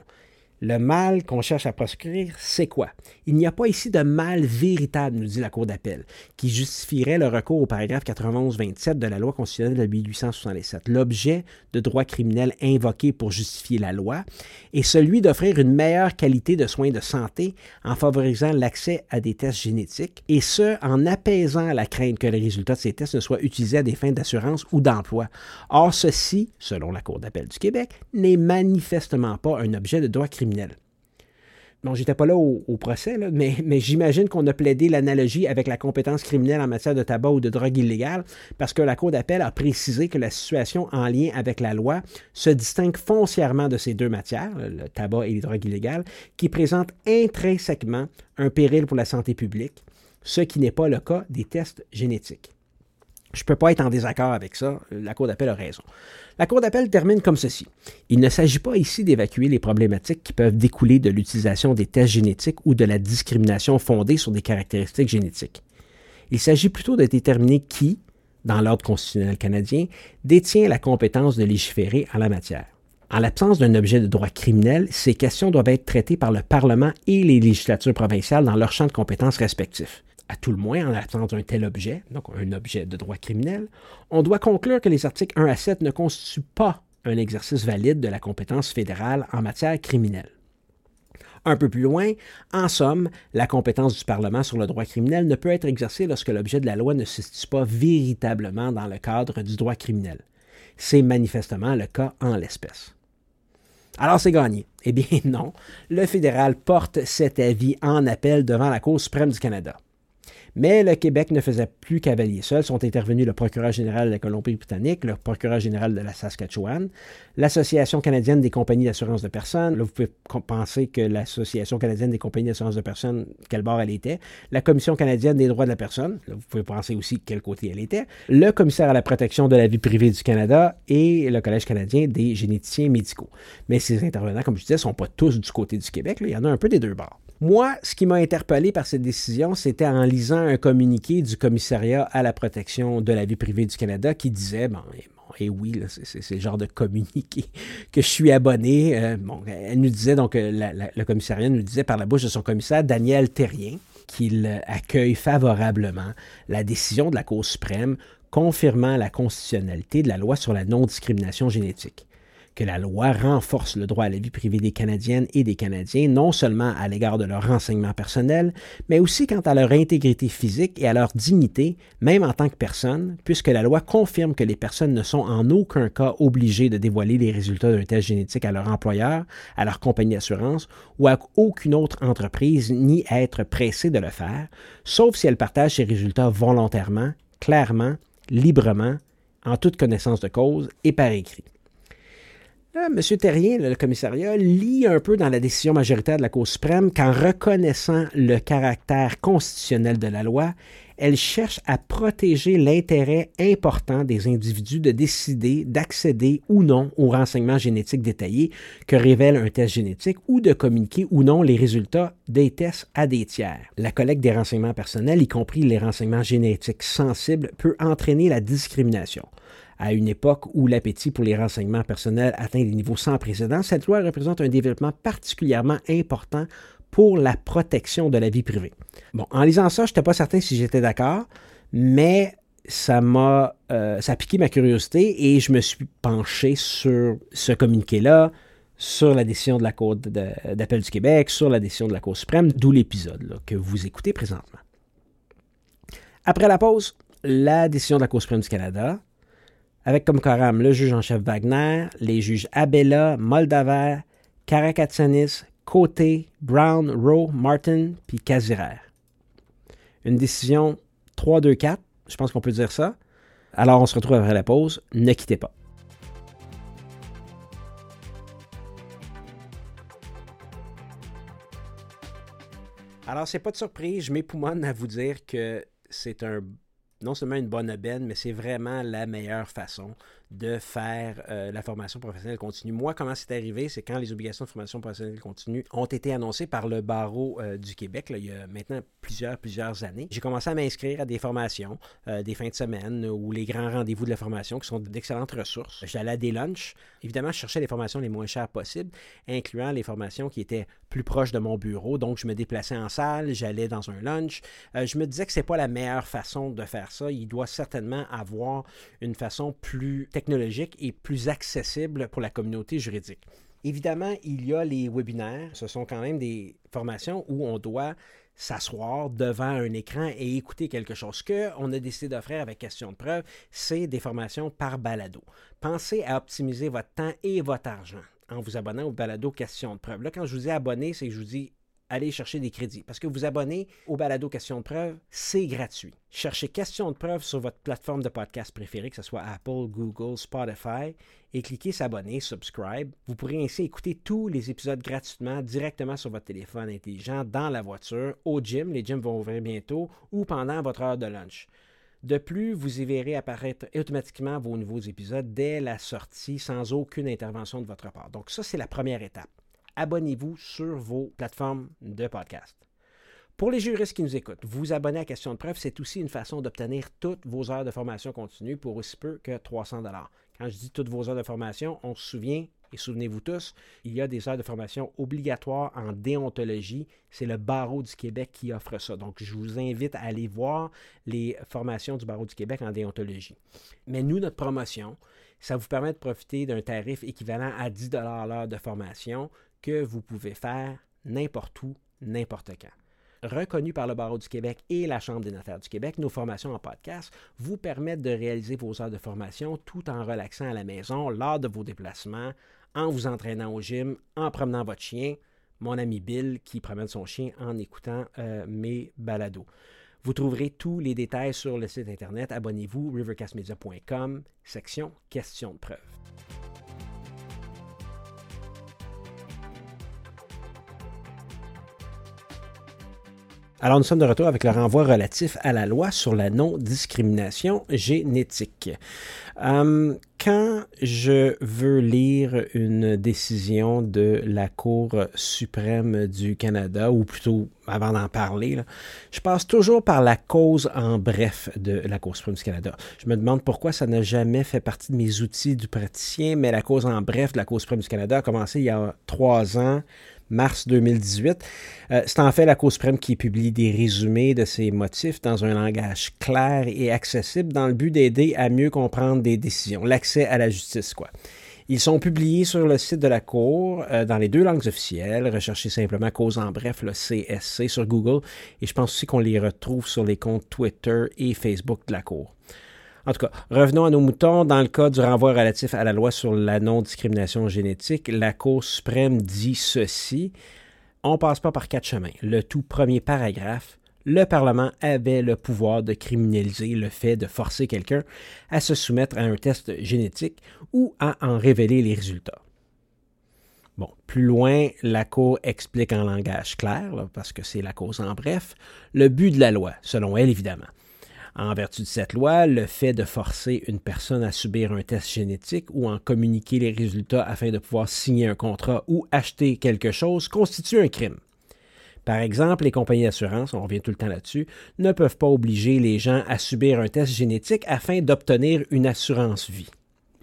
Le mal qu'on cherche à proscrire, c'est quoi? Il n'y a pas ici de mal véritable, nous dit la Cour d'appel, qui justifierait le recours au paragraphe 91-27 de la loi constitutionnelle de 1867. L'objet de droit criminel invoqué pour justifier la loi est celui d'offrir une meilleure qualité de soins de santé en favorisant l'accès à des tests génétiques, et ce, en apaisant la crainte que les résultats de ces tests ne soient utilisés à des fins d'assurance ou d'emploi. Or, ceci, selon la Cour d'appel du Québec, n'est manifestement pas un objet de droit criminel Bon, j'étais pas là au, procès, mais, mais j'imagine qu'on a plaidé l'analogie avec la compétence criminelle en matière de tabac ou de drogue illégale, parce que la Cour d'appel a précisé que la situation en lien avec la loi se distingue foncièrement de ces deux matières, le tabac et les drogues illégales, qui présentent intrinsèquement un péril pour la santé publique, ce qui n'est pas le cas des tests génétiques. Je ne peux pas être en désaccord avec ça. La Cour d'appel a raison. La Cour d'appel termine comme ceci. Il ne s'agit pas ici d'évacuer les problématiques qui peuvent découler de l'utilisation des tests génétiques ou de la discrimination fondée sur des caractéristiques génétiques. Il s'agit plutôt de déterminer qui, dans l'ordre constitutionnel canadien, détient la compétence de légiférer en la matière. En l'absence d'un objet de droit criminel, ces questions doivent être traitées par le Parlement et les législatures provinciales dans leurs champs de compétences respectifs à tout le moins en l'absence d'un tel objet, donc un objet de droit criminel, on doit conclure que les articles 1 à 7 ne constituent pas un exercice valide de la compétence fédérale en matière criminelle. Un peu plus loin, en somme, la compétence du Parlement sur le droit criminel ne peut être exercée lorsque l'objet de la loi ne se situe pas véritablement dans le cadre du droit criminel. C'est manifestement le cas en l'espèce. Alors c'est gagné. Eh bien non, le fédéral porte cet avis en appel devant la Cour suprême du Canada. Mais le Québec ne faisait plus cavalier seul. Sont intervenus le procureur général de la Colombie-Britannique, le procureur général de la Saskatchewan, l'Association canadienne des compagnies d'assurance de personnes. Là, vous pouvez penser que l'Association canadienne des compagnies d'assurance de personnes, quel bord elle était. La Commission canadienne des droits de la personne. Là, vous pouvez penser aussi quel côté elle était. Le commissaire à la protection de la vie privée du Canada et le Collège canadien des généticiens médicaux. Mais ces intervenants, comme je disais, ne sont pas tous du côté du Québec. Il y en a un peu des deux bords. Moi, ce qui m'a interpellé par cette décision, c'était en lisant un communiqué du commissariat à la protection de la vie privée du Canada qui disait, bon, et oui, c'est le genre de communiqué que je suis abonné. Euh, bon, elle nous disait, donc, euh, le commissariat nous disait par la bouche de son commissaire, Daniel Terrien, qu'il accueille favorablement la décision de la Cour suprême confirmant la constitutionnalité de la loi sur la non-discrimination génétique que la loi renforce le droit à la vie privée des Canadiennes et des Canadiens, non seulement à l'égard de leurs renseignements personnels, mais aussi quant à leur intégrité physique et à leur dignité, même en tant que personne, puisque la loi confirme que les personnes ne sont en aucun cas obligées de dévoiler les résultats d'un test génétique à leur employeur, à leur compagnie d'assurance ou à aucune autre entreprise, ni être pressées de le faire, sauf si elles partagent ces résultats volontairement, clairement, librement, en toute connaissance de cause et par écrit. Là, M. Terrien, le commissariat, lit un peu dans la décision majoritaire de la Cour suprême qu'en reconnaissant le caractère constitutionnel de la loi, elle cherche à protéger l'intérêt important des individus de décider d'accéder ou non aux renseignements génétiques détaillés que révèle un test génétique ou de communiquer ou non les résultats des tests à des tiers. La collecte des renseignements personnels, y compris les renseignements génétiques sensibles, peut entraîner la discrimination à une époque où l'appétit pour les renseignements personnels atteint des niveaux sans précédent, cette loi représente un développement particulièrement important pour la protection de la vie privée. Bon, en lisant ça, je n'étais pas certain si j'étais d'accord, mais ça m'a euh, a piqué ma curiosité et je me suis penché sur ce communiqué-là, sur la décision de la Cour d'appel du Québec, sur la décision de la Cour suprême, d'où l'épisode que vous écoutez présentement. Après la pause, la décision de la Cour suprême du Canada, avec comme coram le juge en chef Wagner, les juges Abella, Moldaver, Karakatsanis, Côté, Brown, Rowe, Martin, puis Casirer. Une décision 3-2-4, je pense qu'on peut dire ça. Alors on se retrouve après la pause, ne quittez pas. Alors, c'est pas de surprise, je m'époumonne à vous dire que c'est un non seulement une bonne aubaine, mais c'est vraiment la meilleure façon de faire euh, la formation professionnelle continue. Moi, comment c'est arrivé, c'est quand les obligations de formation professionnelle continue ont été annoncées par le barreau euh, du Québec, il y a maintenant plusieurs, plusieurs années. J'ai commencé à m'inscrire à des formations, euh, des fins de semaine ou les grands rendez-vous de la formation qui sont d'excellentes ressources. J'allais à des lunchs. Évidemment, je cherchais les formations les moins chères possibles, incluant les formations qui étaient plus proches de mon bureau. Donc, je me déplaçais en salle, j'allais dans un lunch. je me disais que ce n'est pas la meilleure façon de faire ça. Il doit certainement avoir une façon plus technologique et plus accessible pour la communauté juridique. Évidemment, il y a les webinaires. Ce sont quand même des formations où on doit s'asseoir devant un écran et écouter quelque chose. Ce qu'on a décidé d'offrir avec Question de preuve, c'est des formations par balado. Pensez à optimiser votre temps et votre argent en vous abonnant au balado Question de preuve. Là, quand je vous dis abonner, c'est que je vous dis aller chercher des crédits. Parce que vous abonnez au balado Question de preuve, c'est gratuit. Cherchez Question de preuve sur votre plateforme de podcast préférée, que ce soit Apple, Google, Spotify, et cliquez s'abonner, subscribe. Vous pourrez ainsi écouter tous les épisodes gratuitement directement sur votre téléphone intelligent, dans la voiture, au gym, les gyms vont ouvrir bientôt, ou pendant votre heure de lunch. De plus, vous y verrez apparaître automatiquement vos nouveaux épisodes dès la sortie sans aucune intervention de votre part. Donc ça, c'est la première étape abonnez-vous sur vos plateformes de podcast. Pour les juristes qui nous écoutent, vous abonner à Question de preuve, c'est aussi une façon d'obtenir toutes vos heures de formation continue pour aussi peu que 300 Quand je dis toutes vos heures de formation, on se souvient, et souvenez-vous tous, il y a des heures de formation obligatoires en déontologie. C'est le Barreau du Québec qui offre ça. Donc, je vous invite à aller voir les formations du Barreau du Québec en déontologie. Mais nous, notre promotion, ça vous permet de profiter d'un tarif équivalent à 10 l'heure de formation que vous pouvez faire n'importe où, n'importe quand. Reconnu par le Barreau du Québec et la Chambre des notaires du Québec, nos formations en podcast vous permettent de réaliser vos heures de formation tout en relaxant à la maison lors de vos déplacements, en vous entraînant au gym, en promenant votre chien. Mon ami Bill qui promène son chien en écoutant euh, mes balados. Vous trouverez tous les détails sur le site internet. Abonnez-vous, rivercastmedia.com, section questions de preuve. Alors nous sommes de retour avec le renvoi relatif à la loi sur la non-discrimination génétique. Euh, quand je veux lire une décision de la Cour suprême du Canada, ou plutôt avant d'en parler, je passe toujours par la cause en bref de la Cour suprême du Canada. Je me demande pourquoi ça n'a jamais fait partie de mes outils du praticien, mais la cause en bref de la Cour suprême du Canada a commencé il y a trois ans mars 2018. Euh, c'est en fait la Cour suprême qui publie des résumés de ses motifs dans un langage clair et accessible dans le but d'aider à mieux comprendre des décisions, l'accès à la justice, quoi. Ils sont publiés sur le site de la Cour euh, dans les deux langues officielles. Recherchez simplement Cause en bref, le CSC sur Google. Et je pense aussi qu'on les retrouve sur les comptes Twitter et Facebook de la Cour. En tout cas, revenons à nos moutons. Dans le cas du renvoi relatif à la loi sur la non-discrimination génétique, la Cour suprême dit ceci. On passe pas par quatre chemins. Le tout premier paragraphe, le Parlement avait le pouvoir de criminaliser le fait de forcer quelqu'un à se soumettre à un test génétique ou à en révéler les résultats. Bon, plus loin, la Cour explique en langage clair, parce que c'est la cause en bref, le but de la loi, selon elle évidemment. En vertu de cette loi, le fait de forcer une personne à subir un test génétique ou en communiquer les résultats afin de pouvoir signer un contrat ou acheter quelque chose constitue un crime. Par exemple, les compagnies d'assurance, on revient tout le temps là-dessus, ne peuvent pas obliger les gens à subir un test génétique afin d'obtenir une assurance vie.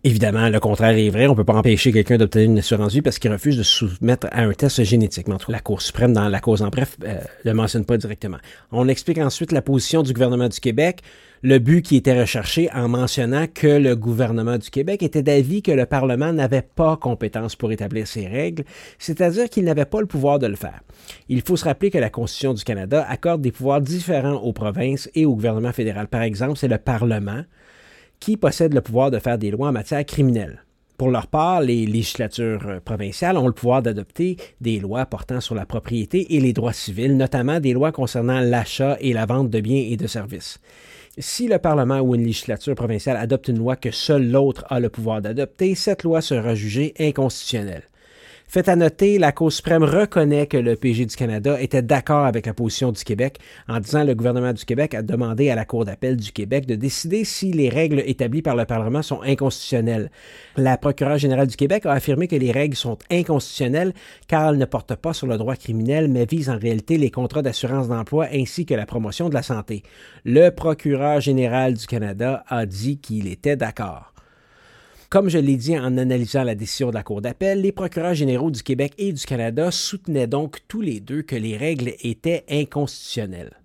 Évidemment, le contraire est vrai. On ne peut pas empêcher quelqu'un d'obtenir une assurance vie parce qu'il refuse de se soumettre à un test génétique. Mais la Cour suprême, dans la cause en bref, ne euh, le mentionne pas directement. On explique ensuite la position du gouvernement du Québec, le but qui était recherché en mentionnant que le gouvernement du Québec était d'avis que le Parlement n'avait pas compétence pour établir ces règles, c'est-à-dire qu'il n'avait pas le pouvoir de le faire. Il faut se rappeler que la Constitution du Canada accorde des pouvoirs différents aux provinces et au gouvernement fédéral. Par exemple, c'est le Parlement qui possèdent le pouvoir de faire des lois en matière criminelle. Pour leur part, les législatures euh, provinciales ont le pouvoir d'adopter des lois portant sur la propriété et les droits civils, notamment des lois concernant l'achat et la vente de biens et de services. Si le Parlement ou une législature provinciale adopte une loi que seul l'autre a le pouvoir d'adopter, cette loi sera jugée inconstitutionnelle. Fait à noter, la Cour suprême reconnaît que le PG du Canada était d'accord avec la position du Québec en disant que le gouvernement du Québec a demandé à la Cour d'appel du Québec de décider si les règles établies par le Parlement sont inconstitutionnelles. La procureure générale du Québec a affirmé que les règles sont inconstitutionnelles car elles ne portent pas sur le droit criminel mais visent en réalité les contrats d'assurance d'emploi ainsi que la promotion de la santé. Le procureur général du Canada a dit qu'il était d'accord. Comme je l'ai dit en analysant la décision de la Cour d'appel, les procureurs généraux du Québec et du Canada soutenaient donc tous les deux que les règles étaient inconstitutionnelles.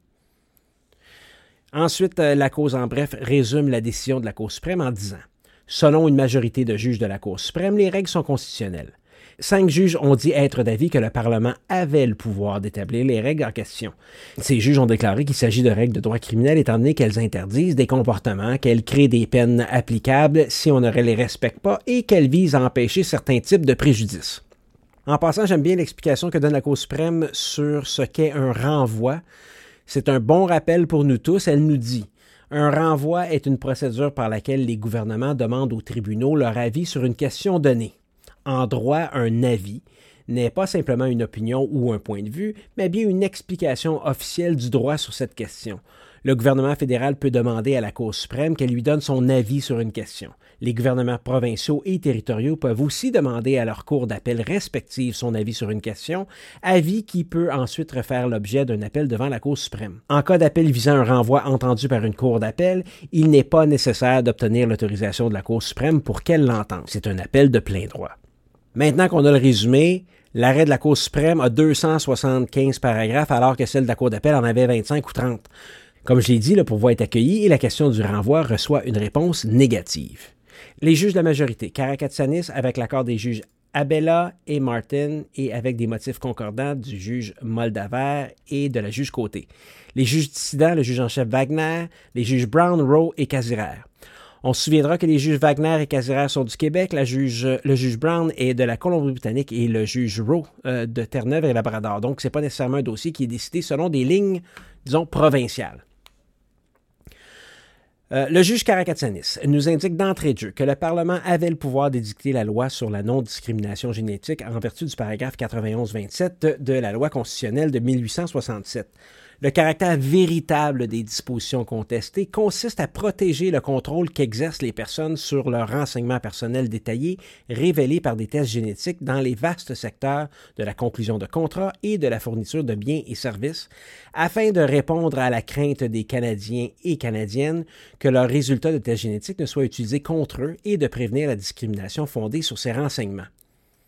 Ensuite, euh, la cause en bref résume la décision de la Cour suprême en disant Selon une majorité de juges de la Cour suprême, les règles sont constitutionnelles. Cinq juges ont dit être d'avis que le Parlement avait le pouvoir d'établir les règles en question. Ces juges ont déclaré qu'il s'agit de règles de droit criminel étant donné qu'elles interdisent des comportements, qu'elles créent des peines applicables si on ne les respecte pas et qu'elles visent à empêcher certains types de préjudices. En passant, j'aime bien l'explication que donne la Cour suprême sur ce qu'est un renvoi. C'est un bon rappel pour nous tous. Elle nous dit un renvoi est une procédure par laquelle les gouvernements demandent aux tribunaux leur avis sur une question donnée en droit un avis n'est pas simplement une opinion ou un point de vue, mais bien une explication officielle du droit sur cette question. Le gouvernement fédéral peut demander à la Cour suprême qu'elle lui donne son avis sur une question. Les gouvernements provinciaux et territoriaux peuvent aussi demander à leur cour d'appel respective son avis sur une question, avis qui peut ensuite refaire l'objet d'un appel devant la Cour suprême. En cas d'appel visant un renvoi entendu par une cour d'appel, il n'est pas nécessaire d'obtenir l'autorisation de la Cour suprême pour qu'elle l'entende. C'est un appel de plein droit. Maintenant qu'on a le résumé, l'arrêt de la Cour suprême a 275 paragraphes alors que celle de la Cour d'appel en avait 25 ou 30. Comme je l'ai dit, le pouvoir est accueilli et la question du renvoi reçoit une réponse négative. Les juges de la majorité, Karakatsanis avec l'accord des juges Abella et Martin et avec des motifs concordants du juge Moldaver et de la juge Côté. Les juges dissidents, le juge en chef Wagner, les juges Brown, Rowe et Casirer. On se souviendra que les juges Wagner et Casirer sont du Québec, le juge Brown est de la Colombie-Britannique et le juge Rowe euh, de Terre-Neuve et Labrador. Donc, ce n'est pas nécessairement un dossier qui est décidé selon des lignes, disons, provinciales. Euh, le juge Karakatsanis nous indique d'entrée de jeu que le Parlement avait le pouvoir d'édicter la loi sur la non-discrimination génétique en vertu du paragraphe 91-27 de la loi constitutionnelle de 1867. Le caractère véritable des dispositions contestées consiste à protéger le contrôle qu'exercent les personnes sur leurs renseignements personnels détaillés révélés par des tests génétiques dans les vastes secteurs de la conclusion de contrats et de la fourniture de biens et services, afin de répondre à la crainte des Canadiens et Canadiennes que leurs résultats de tests génétiques ne soient utilisés contre eux et de prévenir la discrimination fondée sur ces renseignements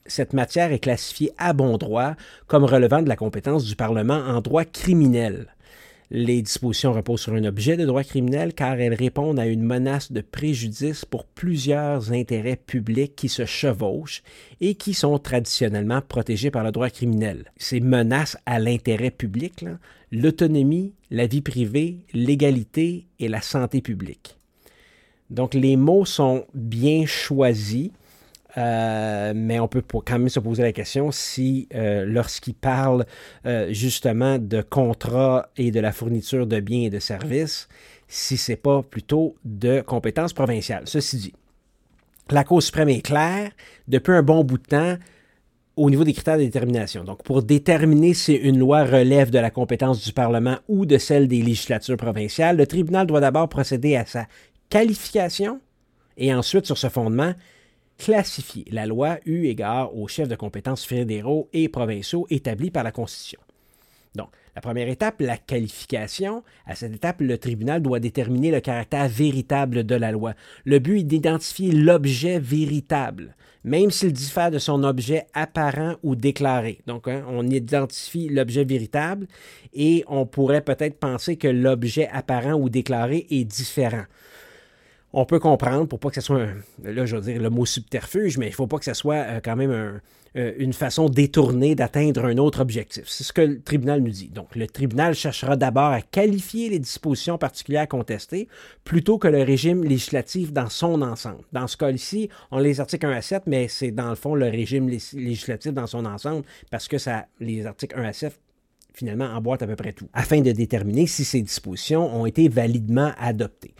cette matière est classifiée à bon droit comme relevant de la compétence du Parlement en droit criminel. Les dispositions reposent sur un objet de droit criminel car elles répondent à une menace de préjudice pour plusieurs intérêts publics qui se chevauchent et qui sont traditionnellement protégés par le droit criminel. Ces menaces à l'intérêt public, l'autonomie, la vie privée, l'égalité et la santé publique. Donc les mots sont bien choisis euh, mais on peut quand même se poser la question si, euh, lorsqu'il parle euh, justement de contrats et de la fourniture de biens et de services, si ce n'est pas plutôt de compétences provinciales. Ceci dit, la Cour suprême est claire depuis un bon bout de temps au niveau des critères de détermination. Donc, pour déterminer si une loi relève de la compétence du Parlement ou de celle des législatures provinciales, le tribunal doit d'abord procéder à sa qualification et ensuite, sur ce fondement, classifier la loi eu égard aux chefs de compétences fédéraux et provinciaux établis par la Constitution. Donc, la première étape, la qualification. À cette étape, le tribunal doit déterminer le caractère véritable de la loi. Le but est d'identifier l'objet véritable, même s'il diffère de son objet apparent ou déclaré. Donc, hein, on identifie l'objet véritable et on pourrait peut-être penser que l'objet apparent ou déclaré est différent on peut comprendre pour pas que ce soit, là je veux dire le mot subterfuge, mais il faut pas que ce soit euh, quand même euh, une façon détournée d'atteindre un autre objectif. C'est ce que le tribunal nous dit. Donc le tribunal cherchera d'abord à qualifier les dispositions particulières contestées plutôt que le régime législatif dans son ensemble. Dans ce cas-ci, on les articles 1 à 7, mais c'est dans le fond le régime législatif dans son ensemble parce que ça, les articles 1 à 7 finalement emboîtent à peu près tout, afin de déterminer si ces dispositions ont été validement adoptées.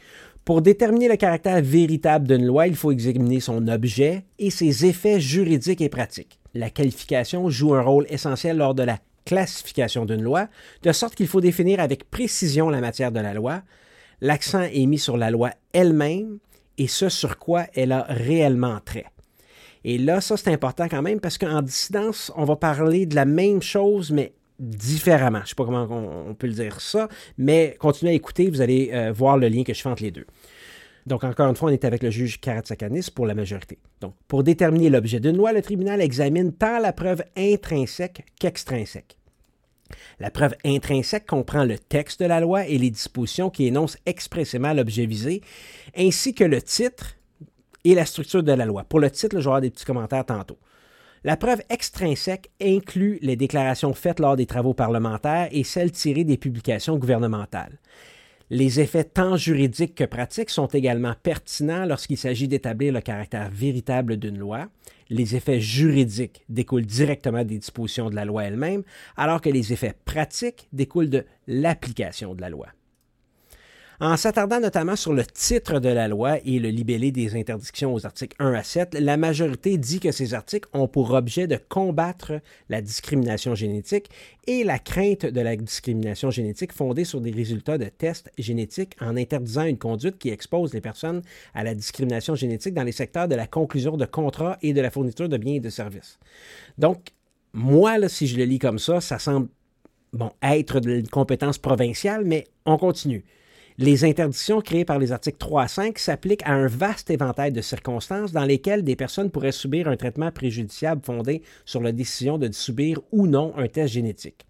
Pour déterminer le caractère véritable d'une loi, il faut examiner son objet et ses effets juridiques et pratiques. La qualification joue un rôle essentiel lors de la classification d'une loi, de sorte qu'il faut définir avec précision la matière de la loi. L'accent est mis sur la loi elle-même et ce sur quoi elle a réellement trait. Et là, ça c'est important quand même parce qu'en dissidence, on va parler de la même chose, mais différemment. Je ne sais pas comment on, peut le dire ça, mais continuez à écouter, vous allez euh, voir le lien que je fais entre les deux. Donc, encore une fois, on est avec le juge Karatsakanis pour la majorité. Donc, pour déterminer l'objet d'une loi, le tribunal examine tant la preuve intrinsèque qu'extrinsèque. La preuve intrinsèque comprend le texte de la loi et les dispositions qui énoncent expressément l'objet visé, ainsi que le titre et la structure de la loi. Pour le titre, je vais avoir des petits commentaires tantôt. La preuve extrinsèque inclut les déclarations faites lors des travaux parlementaires et celles tirées des publications gouvernementales. Les effets tant juridiques que pratiques sont également pertinents lorsqu'il s'agit d'établir le caractère véritable d'une loi. Les effets juridiques découlent directement des dispositions de la loi elle-même, alors que les effets pratiques découlent de l'application de la loi. En s'attardant notamment sur le titre de la loi et le libellé des interdictions aux articles 1 à 7, la majorité dit que ces articles ont pour objet de combattre la discrimination génétique et la crainte de la discrimination génétique fondée sur des résultats de tests génétiques en interdisant une conduite qui expose les personnes à la discrimination génétique dans les secteurs de la conclusion de contrats et de la fourniture de biens et de services. Donc, moi, si je le lis comme ça, ça semble bon, être de compétence provinciale, mais on continue. Les interdictions créées par les articles 3 à 5 s'appliquent à un vaste éventail de circonstances dans lesquelles des personnes pourraient subir un traitement préjudiciable fondé sur la décision de subir ou non un test génétique.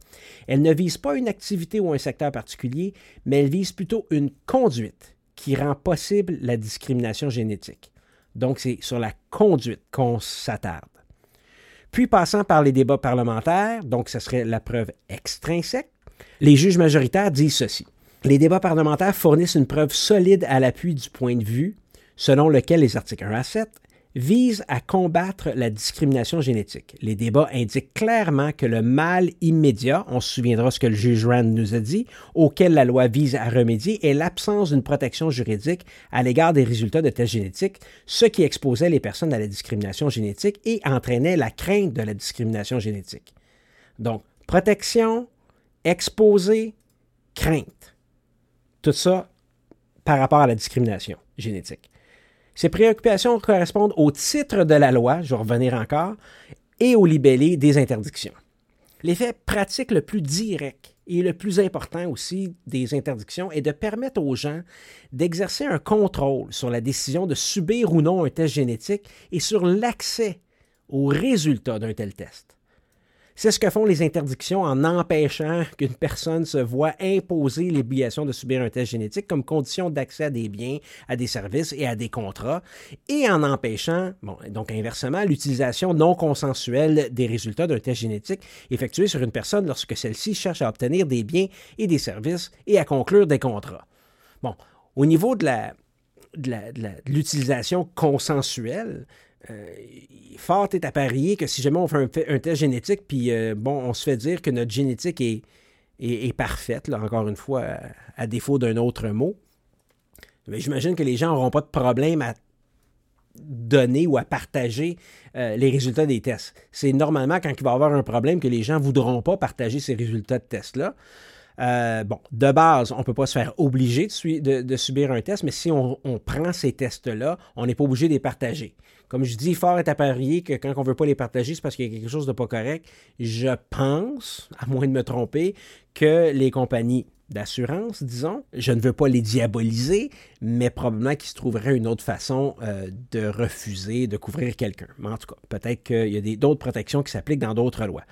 Elles ne visent pas une activité ou un secteur particulier, mais elles visent plutôt une conduite qui rend possible la discrimination génétique. Donc, c'est sur la conduite qu'on s'attarde. Puis, passant par les débats parlementaires, donc ce serait la preuve extrinsèque, les juges majoritaires disent ceci. Les débats parlementaires fournissent une preuve solide à l'appui du point de vue selon lequel les articles 1 à 7 visent à combattre la discrimination génétique. Les débats indiquent clairement que le mal immédiat, on se souviendra ce que le juge Rand nous a dit, auquel la loi vise à remédier, est l'absence d'une protection juridique à l'égard des résultats de tests génétiques, ce qui exposait les personnes à la discrimination génétique et entraînait la crainte de la discrimination génétique. Donc, protection, exposer, craintes. Tout ça par rapport à la discrimination génétique. Ces préoccupations correspondent au titre de la loi, je vais revenir encore, et au libellé des interdictions. L'effet pratique le plus direct et le plus important aussi des interdictions est de permettre aux gens d'exercer un contrôle sur la décision de subir ou non un test génétique et sur l'accès aux résultats d'un tel test. C'est ce que font les interdictions en empêchant qu'une personne se voit imposer l'obligation de subir un test génétique comme condition d'accès à des biens, à des services et à des contrats, et en empêchant, bon, donc inversement, l'utilisation non consensuelle des résultats d'un test génétique effectué sur une personne lorsque celle-ci cherche à obtenir des biens et des services et à conclure des contrats. Bon, au niveau de la, de l'utilisation consensuelle, fort est à parier que si jamais on fait un, test génétique, puis euh, bon, on se fait dire que notre génétique est, est, parfaite, là, encore une fois, à, défaut d'un autre mot, mais j'imagine que les gens n'auront pas de problème à donner ou à partager euh, les résultats des tests. C'est normalement quand il va y avoir un problème que les gens ne voudront pas partager ces résultats de tests-là. Euh, bon, de base, on ne peut pas se faire obliger de, subir un test, mais si on, prend ces tests-là, on n'est pas obligé de les partager. Comme je dis, fort est à parier que quand on ne veut pas les partager, c'est parce qu'il y a quelque chose de pas correct. Je pense, à moins de me tromper, que les compagnies d'assurance, disons. Je ne veux pas les diaboliser, mais probablement qu'il se trouverait une autre façon euh, de refuser de couvrir quelqu'un. Mais en tout cas, peut-être qu'il y a d'autres protections qui s'appliquent dans d'autres lois.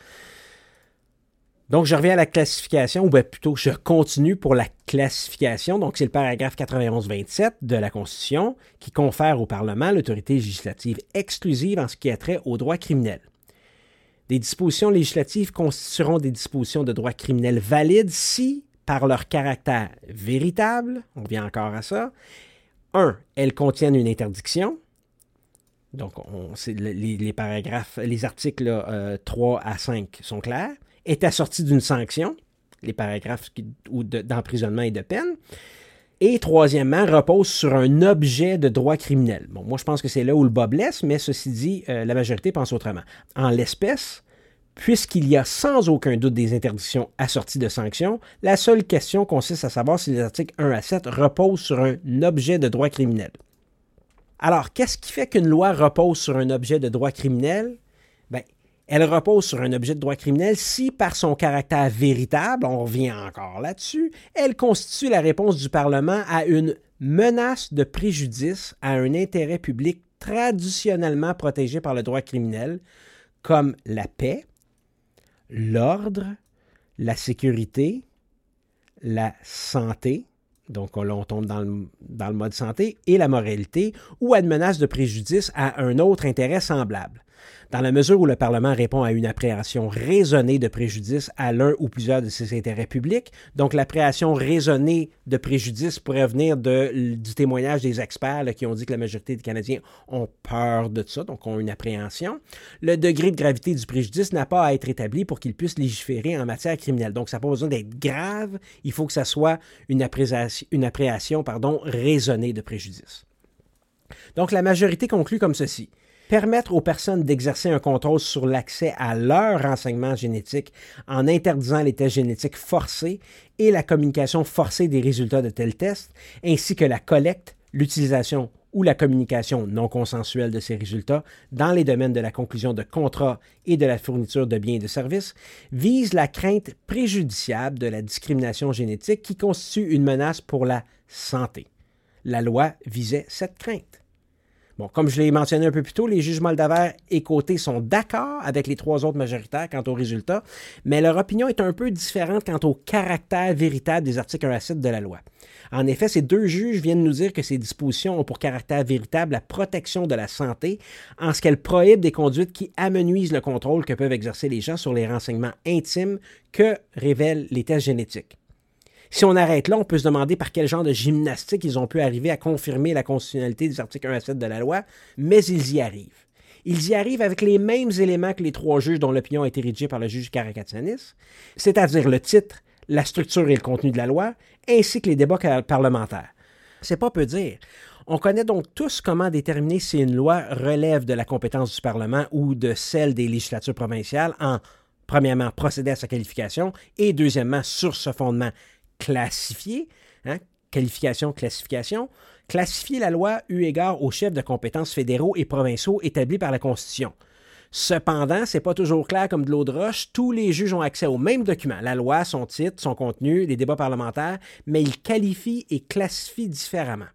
Donc, je reviens à la classification, ou bien plutôt, je continue pour la classification. Donc, c'est le paragraphe 91-27 de la Constitution qui confère au Parlement l'autorité législative exclusive en ce qui a trait au droit criminel. Des dispositions législatives constitueront des dispositions de droit criminel valides si, par leur caractère véritable, on vient encore à ça, un, elles contiennent une interdiction. Donc, on, les, paragraphes, les articles 3 euh, à 5 sont clairs est assorti d'une sanction, les paragraphes d'emprisonnement et de peine. Et troisièmement, repose sur un objet de droit criminel. Bon, moi, je pense que c'est là où le bas blesse, mais ceci dit, euh, la majorité pense autrement. En l'espèce, puisqu'il y a sans aucun doute des interdictions assorties de sanctions, la seule question consiste à savoir si les articles 1 à 7 reposent sur un objet de droit criminel. Alors, qu'est-ce qui fait qu'une loi repose sur un objet de droit criminel? Bien, elle repose sur un objet de droit criminel. Si, par son caractère véritable, on revient encore là-dessus, elle constitue la réponse du Parlement à une menace de préjudice à un intérêt public traditionnellement protégé par le droit criminel, comme la paix, l'ordre, la sécurité, la santé, donc on tombe dans le, dans le mode santé, et la moralité, ou à une menace de préjudice à un autre intérêt semblable dans la mesure où le Parlement répond à une appréhension raisonnée de préjudice à l'un ou plusieurs de ses intérêts publics. Donc, l'appréhension raisonnée de préjudice pourrait venir du témoignage des experts qui ont dit que la majorité des Canadiens ont peur de ça, donc ont une appréhension. Le degré de gravité du préjudice n'a pas à être établi pour qu'il puisse légiférer en matière criminelle. Donc, ça n'a pas besoin d'être grave, il faut que ça soit une appréhension, raisonnée de préjudice. Donc, la majorité conclut comme ceci permettre aux personnes d'exercer un contrôle sur l'accès à leur renseignement génétique en interdisant les tests génétiques forcés et la communication forcée des résultats de tels tests, ainsi que la collecte, l'utilisation ou la communication non consensuelle de ces résultats dans les domaines de la conclusion de contrats et de la fourniture de biens et de services, vise la crainte préjudiciable de la discrimination génétique qui constitue une menace pour la santé. La loi visait cette crainte. Bon, comme je l'ai mentionné un peu plus tôt, les juges Moldaver et Côté sont d'accord avec les trois autres majoritaires quant aux résultats, mais leur opinion est un peu différente quant au caractère véritable des articles 1 à 7 de la loi. En effet, ces deux juges viennent nous dire que ces dispositions ont pour caractère véritable la protection de la santé en ce qu'elles prohibent des conduites qui amenuisent le contrôle que peuvent exercer les gens sur les renseignements intimes que révèlent les tests génétiques. Si on arrête là, on peut se demander par quel genre de gymnastique ils ont pu arriver à confirmer la constitutionnalité des articles 1 à 7 de la loi, mais ils y arrivent. Ils y arrivent avec les mêmes éléments que les trois juges dont l'opinion a été rédigée par le juge Karakatsanis, c'est-à-dire le titre, la structure et le contenu de la loi, ainsi que les débats parlementaires. C'est pas peu dire. On connaît donc tous comment déterminer si une loi relève de la compétence du Parlement ou de celle des législatures provinciales en, premièrement, procéder à sa qualification et, deuxièmement, sur ce fondement, classifier, hein, qualification, classification, classifier la loi eu égard aux chefs de compétences fédéraux et provinciaux établis par la Constitution. Cependant, ce n'est pas toujours clair comme de l'eau de roche. Tous les juges ont accès au même document, la loi, son titre, son contenu, les débats parlementaires, mais ils qualifient et classifient différemment.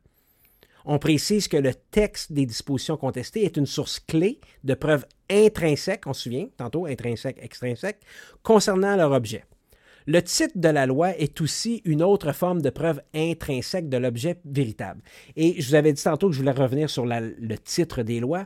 On précise que le texte des dispositions contestées est une source clé de preuves intrinsèques, on se souvient, tantôt intrinsèques, extrinsèques, concernant leur objet. Le titre de la loi est aussi une autre forme de preuve intrinsèque de l'objet véritable. Et je vous avais dit tantôt que je voulais revenir sur le titre des lois.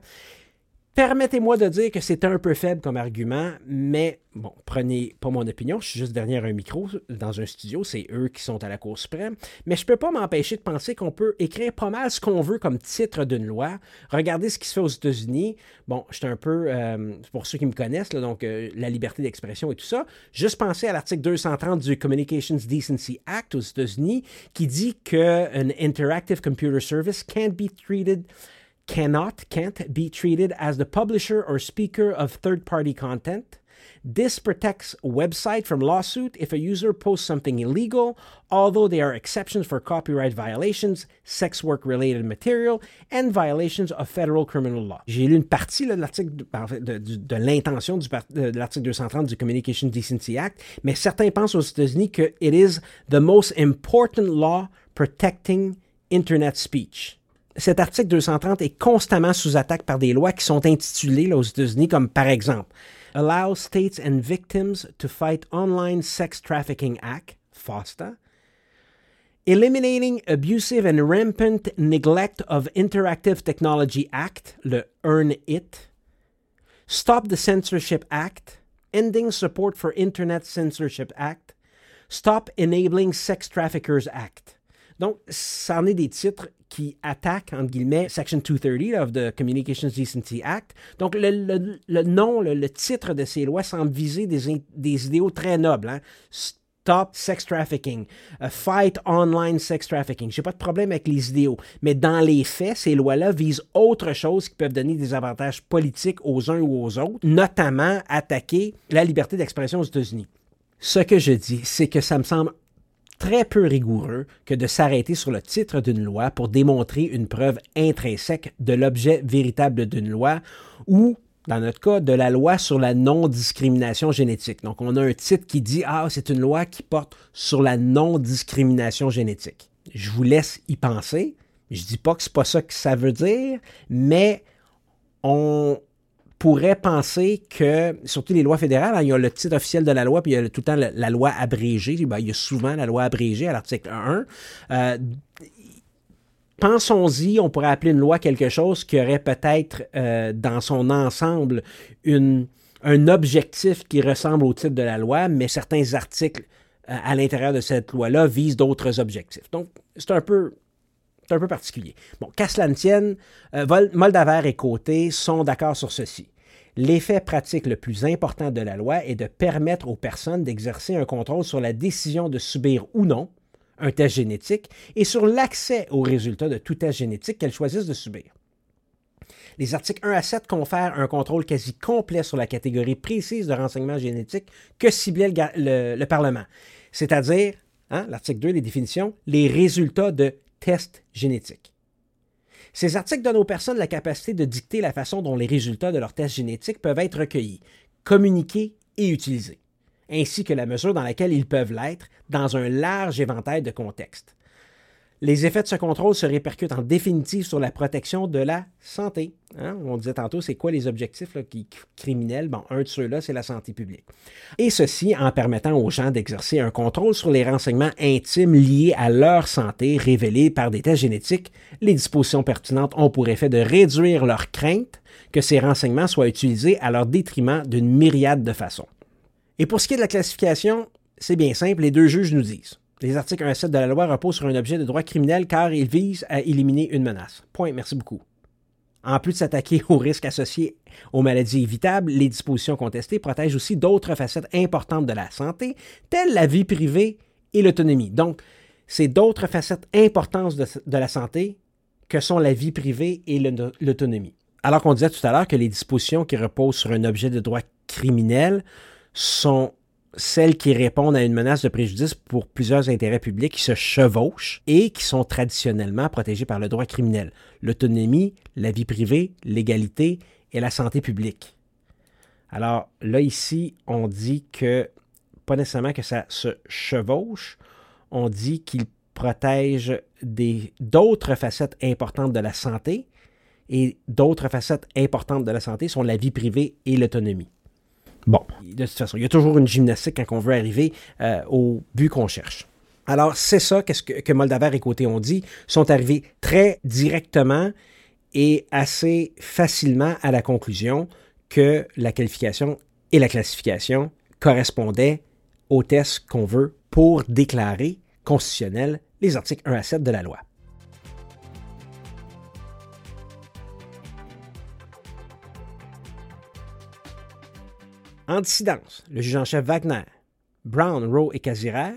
Permettez-moi de dire que c'est un peu faible comme argument, mais bon, prenez pas mon opinion, je suis juste derrière un micro dans un studio, c'est eux qui sont à la Cour suprême, mais je peux pas m'empêcher de penser qu'on peut écrire pas mal ce qu'on veut comme titre d'une loi. Regardez ce qui se fait aux États-Unis. Bon, je suis un peu, euh, pour ceux qui me connaissent, donc euh, la liberté d'expression et tout ça, juste penser à l'article 230 du Communications Decency Act aux États-Unis qui dit que an interactive computer service can't be treated cannot, can't be treated as the publisher or speaker of third party content. This protects website from lawsuit if a user posts something illegal, although there are exceptions for copyright violations, sex work related material, and violations of federal criminal law. J'ai lu une partie là, de l'article de, de, l'intention de l'article 230 du Communication Decency Act, mais certains pensent aux États-Unis que it is the most important law protecting internet speech. Cet article 230 est constamment sous attaque par des lois qui sont intitulées aux États-Unis comme par exemple Allow States and Victims to Fight Online Sex Trafficking Act, FOSTA, Eliminating Abusive and Rampant Neglect of Interactive Technology Act, le Earn It, Stop the Censorship Act, Ending Support for Internet Censorship Act, Stop Enabling Sex Traffickers Act. Donc, ça en est des titres qui attaquent, entre guillemets, Section 230 of the Communications Decency Act. Donc, le, nom, le, titre de ces lois semble viser des, des idéaux très nobles. Hein. Stop sex trafficking, uh, fight online sex trafficking. J'ai pas de problème avec les idéaux, mais dans les faits, ces lois-là visent autre chose qui peuvent donner des avantages politiques aux uns ou aux autres, notamment attaquer la liberté d'expression aux États-Unis. Ce que je dis, c'est que ça me semble très peu rigoureux que de s'arrêter sur le titre d'une loi pour démontrer une preuve intrinsèque de l'objet véritable d'une loi ou, dans notre cas, de la loi sur la non-discrimination génétique. Donc, on a un titre qui dit Ah, c'est une loi qui porte sur la non-discrimination génétique. Je vous laisse y penser. Je ne dis pas que ce n'est pas ça que ça veut dire, mais on, pourrait penser que, surtout les lois fédérales, hein, il y a le titre officiel de la loi, puis il y a tout le temps la, loi abrégée. Ben, il y a souvent la loi abrégée à l'article 1. Euh, pensons-y, on pourrait appeler une loi quelque chose qui aurait peut-être euh, dans son ensemble une, un objectif qui ressemble au titre de la loi, mais certains articles euh, à l'intérieur de cette loi-là visent d'autres objectifs. Donc, c'est un peu un peu particulier. Bon, qu'à cela ne tienne, Moldaver et Côté sont d'accord sur ceci. L'effet pratique le plus important de la loi est de permettre aux personnes d'exercer un contrôle sur la décision de subir ou non un test génétique et sur l'accès aux résultats de tout test génétique qu'elles choisissent de subir. Les articles 1 à 7 confèrent un contrôle quasi complet sur la catégorie précise de renseignements génétiques que ciblait le, Parlement, c'est-à-dire, hein, l'article 2, les définitions, les résultats de tests génétiques. Ces articles donnent aux personnes la capacité de dicter la façon dont les résultats de leurs tests génétiques peuvent être recueillis, communiqués et utilisés, ainsi que la mesure dans laquelle ils peuvent l'être dans un large éventail de contextes. Les effets de ce contrôle se répercutent en définitive sur la protection de la santé. Hein? On disait tantôt, c'est quoi les objectifs qui, criminels? Bon, un de ceux-là, c'est la santé publique. Et ceci en permettant aux gens d'exercer un contrôle sur les renseignements intimes liés à leur santé révélés par des tests génétiques. Les dispositions pertinentes ont pour effet de réduire leur crainte que ces renseignements soient utilisés à leur détriment d'une myriade de façons. Et pour ce qui est de la classification, c'est bien simple, les deux juges nous disent les articles 1 à 7 de la loi reposent sur un objet de droit criminel car ils visent à éliminer une menace. Point. Merci beaucoup. En plus de s'attaquer aux risques associés aux maladies évitables, les dispositions contestées protègent aussi d'autres facettes importantes de la santé, telles la vie privée et l'autonomie. Donc, c'est d'autres facettes importantes de, de, la santé que sont la vie privée et l'autonomie. Alors qu'on disait tout à l'heure que les dispositions qui reposent sur un objet de droit criminel sont celles qui répondent à une menace de préjudice pour plusieurs intérêts publics qui se chevauchent et qui sont traditionnellement protégées par le droit criminel. L'autonomie, la vie privée, l'égalité et la santé publique. Alors là, ici, on dit que, pas nécessairement que ça se chevauche, on dit qu'il protège d'autres facettes importantes de la santé et d'autres facettes importantes de la santé sont la vie privée et l'autonomie. Bon, de toute façon, il y a toujours une gymnastique quand on veut arriver euh, au but qu'on cherche. Alors, c'est ça qu'est-ce que, que Moldaver et Côté ont dit, sont arrivés très directement et assez facilement à la conclusion que la qualification et la classification correspondaient aux tests qu'on veut pour déclarer constitutionnels les articles 1 à 7 de la loi. En dissidence, le juge en chef Wagner, Brown, Rowe et Casirer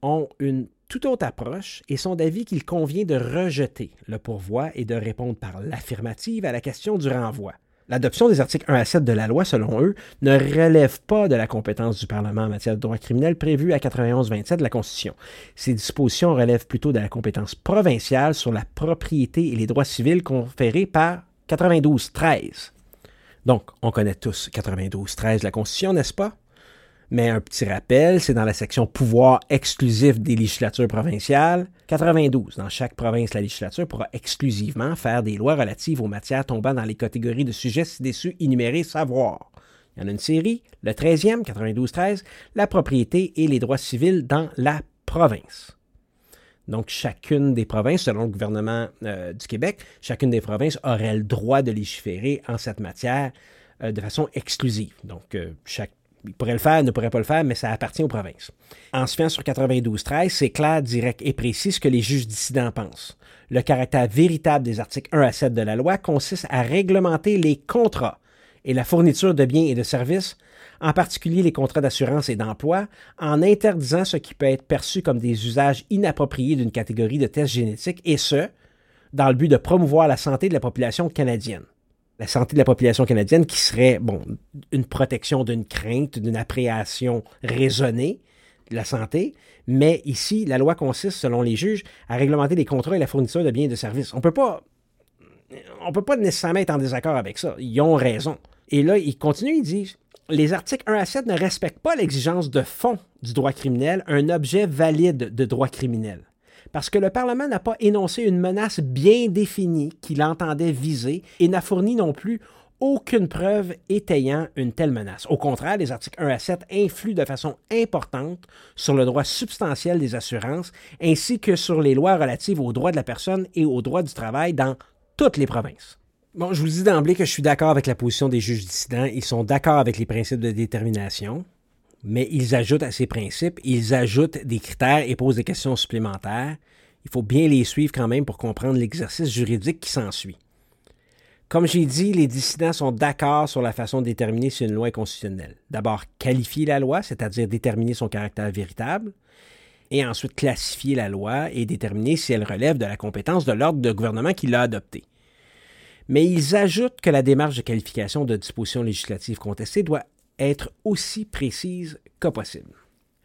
ont une toute autre approche et sont d'avis qu'il convient de rejeter le pourvoi et de répondre par l'affirmative à la question du renvoi. L'adoption des articles 1 à 7 de la loi, selon eux, ne relève pas de la compétence du Parlement en matière de droit criminel prévue à 91-27 de la Constitution. Ces dispositions relèvent plutôt de la compétence provinciale sur la propriété et les droits civils conférés par 92-13. Donc, on connaît tous 92-13 de la Constitution, n'est-ce pas? Mais un petit rappel, c'est dans la section pouvoir exclusif des législatures provinciales. 92. Dans chaque province, la législature pourra exclusivement faire des lois relatives aux matières tombant dans les catégories de sujets ci-dessus énumérés savoir. Il y en a une série, le 13e, 92-13, la propriété et les droits civils dans la province. Donc, chacune des provinces, selon le gouvernement euh, du Québec, chacune des provinces aurait le droit de légiférer en cette matière euh, de façon exclusive. Donc, euh, chaque il pourrait le faire, ne pourrait pas le faire, mais ça appartient aux provinces. En se fiant sur 92-13, c'est clair, direct et précis ce que les juges dissidents pensent. Le caractère véritable des articles 1 à 7 de la loi consiste à réglementer les contrats et la fourniture de biens et de services en particulier les contrats d'assurance et d'emploi, en interdisant ce qui peut être perçu comme des usages inappropriés d'une catégorie de tests génétiques, et ce, dans le but de promouvoir la santé de la population canadienne. La santé de la population canadienne qui serait, bon, une protection d'une crainte, d'une appréhension raisonnée de la santé, mais ici, la loi consiste, selon les juges, à réglementer les contrats et la fourniture de biens et de services. On peut pas on peut pas nécessairement être en désaccord avec ça. Ils ont raison. Et là, ils continuent, ils disent les articles 1 à 7 ne respectent pas l'exigence de fond du droit criminel, un objet valide de droit criminel. Parce que le Parlement n'a pas énoncé une menace bien définie qu'il entendait viser et n'a fourni non plus aucune preuve étayant une telle menace. Au contraire, les articles 1 à 7 influent de façon importante sur le droit substantiel des assurances ainsi que sur les lois relatives aux droits de la personne et aux droits du travail dans toutes les provinces. Bon, je vous dis d'emblée que je suis d'accord avec la position des juges dissidents. Ils sont d'accord avec les principes de détermination, mais ils ajoutent à ces principes, ils ajoutent des critères et posent des questions supplémentaires. Il faut bien les suivre quand même pour comprendre l'exercice juridique qui s'ensuit. Comme j'ai dit, les dissidents sont d'accord sur la façon de déterminer si une loi est constitutionnelle. D'abord, qualifier la loi, c'est-à-dire déterminer son caractère véritable, et ensuite classifier la loi et déterminer si elle relève de la compétence de l'ordre de gouvernement qui l'a adoptée mais ils ajoutent que la démarche de qualification de dispositions législatives contestées doit être aussi précise que possible.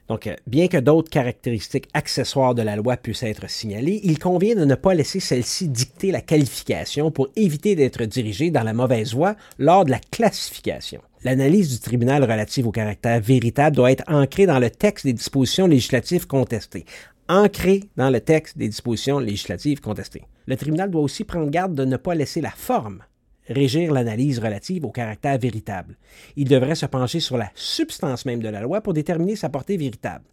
Donc, euh, bien que d'autres caractéristiques accessoires de la loi puissent être signalées, il convient de ne pas laisser celle-ci dicter la qualification pour éviter d'être dirigé dans la mauvaise voie lors de la classification. L'analyse du tribunal relative au caractère véritable doit être ancrée dans le texte des dispositions législatives contestées, ancré dans le texte des dispositions législatives contestées. Le tribunal doit aussi prendre garde de ne pas laisser la forme régir l'analyse relative au caractère véritable. Il devrait se pencher sur la substance même de la loi pour déterminer sa portée véritable.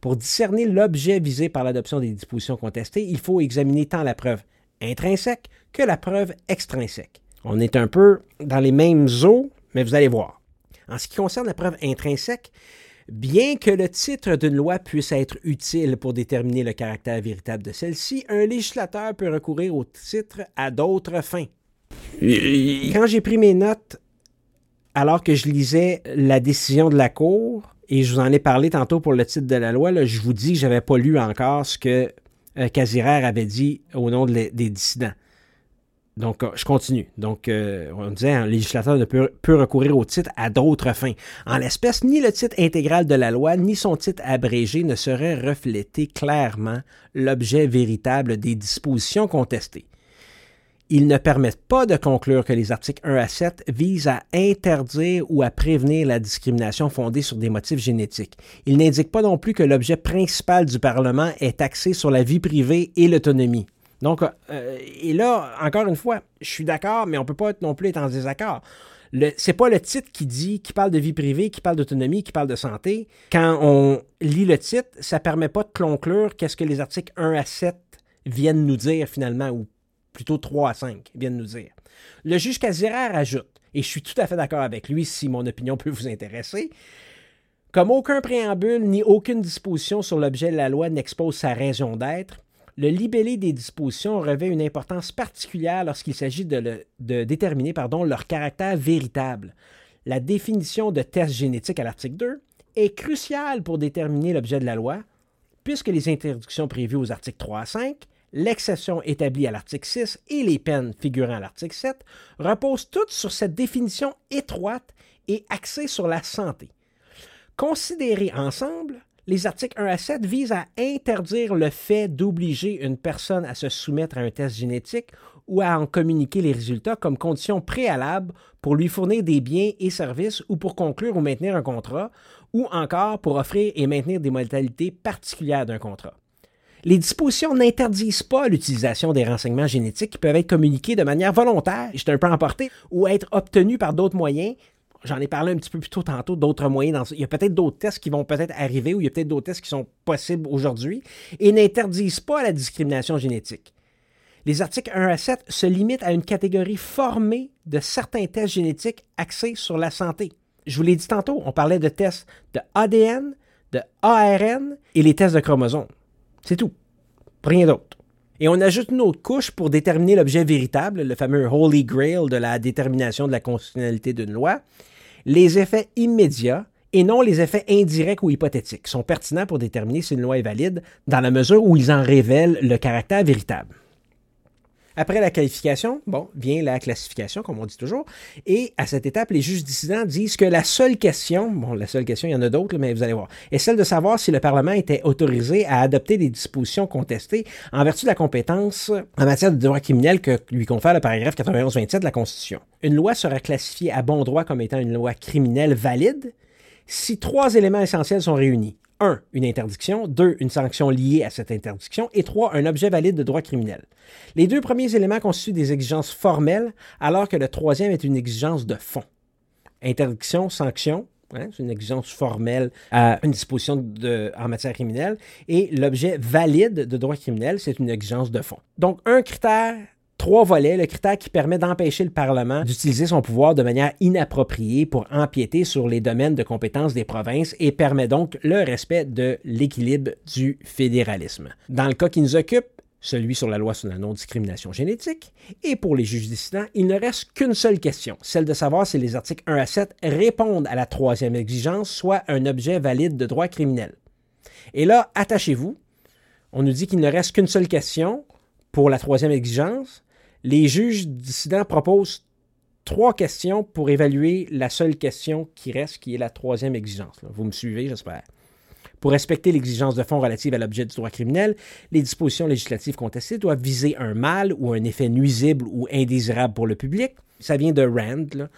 Pour discerner l'objet visé par l'adoption des dispositions contestées, il faut examiner tant la preuve intrinsèque que la preuve extrinsèque. On est un peu dans les mêmes eaux, mais vous allez voir. En ce qui concerne la preuve intrinsèque, Bien que le titre d'une loi puisse être utile pour déterminer le caractère véritable de celle-ci, un législateur peut recourir au titre à d'autres fins. Quand j'ai pris mes notes, alors que je lisais la décision de la Cour, et je vous en ai parlé tantôt pour le titre de la loi, je vous dis que je n'avais pas lu encore ce que euh, avait dit au nom des dissidents. Donc, euh, je continue. Donc, euh, on disait, un législateur ne peut, recourir au titre à d'autres fins. En l'espèce, ni le titre intégral de la loi, ni son titre abrégé ne saurait refléter clairement l'objet véritable des dispositions contestées ils ne permettent pas de conclure que les articles 1 à 7 visent à interdire ou à prévenir la discrimination fondée sur des motifs génétiques. Ils n'indiquent pas non plus que l'objet principal du Parlement est axé sur la vie privée et l'autonomie. Donc, euh, et là, encore une fois, je suis d'accord, mais on ne peut pas non plus être en désaccord. Ce c'est pas le titre qui dit, qui parle de vie privée, qui parle d'autonomie, qui parle de santé. Quand on lit le titre, ça ne permet pas de conclure qu'est-ce que les articles 1 à 7 viennent nous dire finalement, ou plutôt 3 à 5, vient de nous dire. Le juge Casirère ajoute, et je suis tout à fait d'accord avec lui si mon opinion peut vous intéresser, comme aucun préambule ni aucune disposition sur l'objet de la loi n'expose sa raison d'être, le libellé des dispositions revêt une importance particulière lorsqu'il s'agit de, déterminer leur caractère véritable. La définition de test génétique à l'article 2 est cruciale pour déterminer l'objet de la loi, puisque les interdictions prévues aux articles 3 à 5 l'exception établie à l'article 6 et les peines figurant à l'article 7 reposent toutes sur cette définition étroite et axée sur la santé. Considérés ensemble, les articles 1 à 7 visent à interdire le fait d'obliger une personne à se soumettre à un test génétique ou à en communiquer les résultats comme condition préalable pour lui fournir des biens et services ou pour conclure ou maintenir un contrat, ou encore pour offrir et maintenir des modalités particulières d'un contrat. Les dispositions n'interdisent pas l'utilisation des renseignements génétiques qui peuvent être communiqués de manière volontaire, j'étais un peu emporté, ou être obtenus par d'autres moyens. J'en ai parlé un petit peu plus tôt tantôt, d'autres moyens. Dans... Il y a peut-être d'autres tests qui vont peut-être arriver ou il y a peut-être d'autres tests qui sont possibles aujourd'hui et n'interdisent pas la discrimination génétique. Les articles 1 à 7 se limitent à une catégorie formée de certains tests génétiques axés sur la santé. Je vous l'ai dit tantôt, on parlait de tests de ADN, de ARN et les tests de chromosomes. C'est tout. Rien d'autre. Et on ajoute une autre couche pour déterminer l'objet véritable, le fameux Holy Grail de la détermination de la constitutionnalité d'une loi. Les effets immédiats et non les effets indirects ou hypothétiques sont pertinents pour déterminer si une loi est valide dans la mesure où ils en révèlent le caractère véritable. Après la qualification, bon, vient la classification, comme on dit toujours. Et à cette étape, les juges dissidents disent que la seule question, bon, la seule question, il y en a d'autres, mais vous allez voir, est celle de savoir si le Parlement était autorisé à adopter des dispositions contestées en vertu de la compétence en matière de droit criminel que lui confère le paragraphe 91-27 de la Constitution. Une loi sera classifiée à bon droit comme étant une loi criminelle valide si trois éléments essentiels sont réunis. 1. Une interdiction. 2. Une sanction liée à cette interdiction. Et 3. Un objet valide de droit criminel. Les deux premiers éléments constituent des exigences formelles, alors que le troisième est une exigence de fond. Interdiction, sanction, hein, c'est une exigence formelle à une disposition de, en matière criminelle. Et l'objet valide de droit criminel, c'est une exigence de fond. Donc, un critère trois volets, le critère qui permet d'empêcher le Parlement d'utiliser son pouvoir de manière inappropriée pour empiéter sur les domaines de compétences des provinces et permet donc le respect de l'équilibre du fédéralisme. Dans le cas qui nous occupe, celui sur la loi sur la non-discrimination génétique, et pour les juges dissidents, il ne reste qu'une seule question, celle de savoir si les articles 1 à 7 répondent à la troisième exigence, soit un objet valide de droit criminel. Et là, attachez-vous, on nous dit qu'il ne reste qu'une seule question pour la troisième exigence, les juges dissidents proposent trois questions pour évaluer la seule question qui reste, qui est la troisième exigence. Vous me suivez, j'espère. Pour respecter l'exigence de fond relative à l'objet du droit criminel, les dispositions législatives contestées doivent viser un mal ou un effet nuisible ou indésirable pour le public, ça vient de Rand.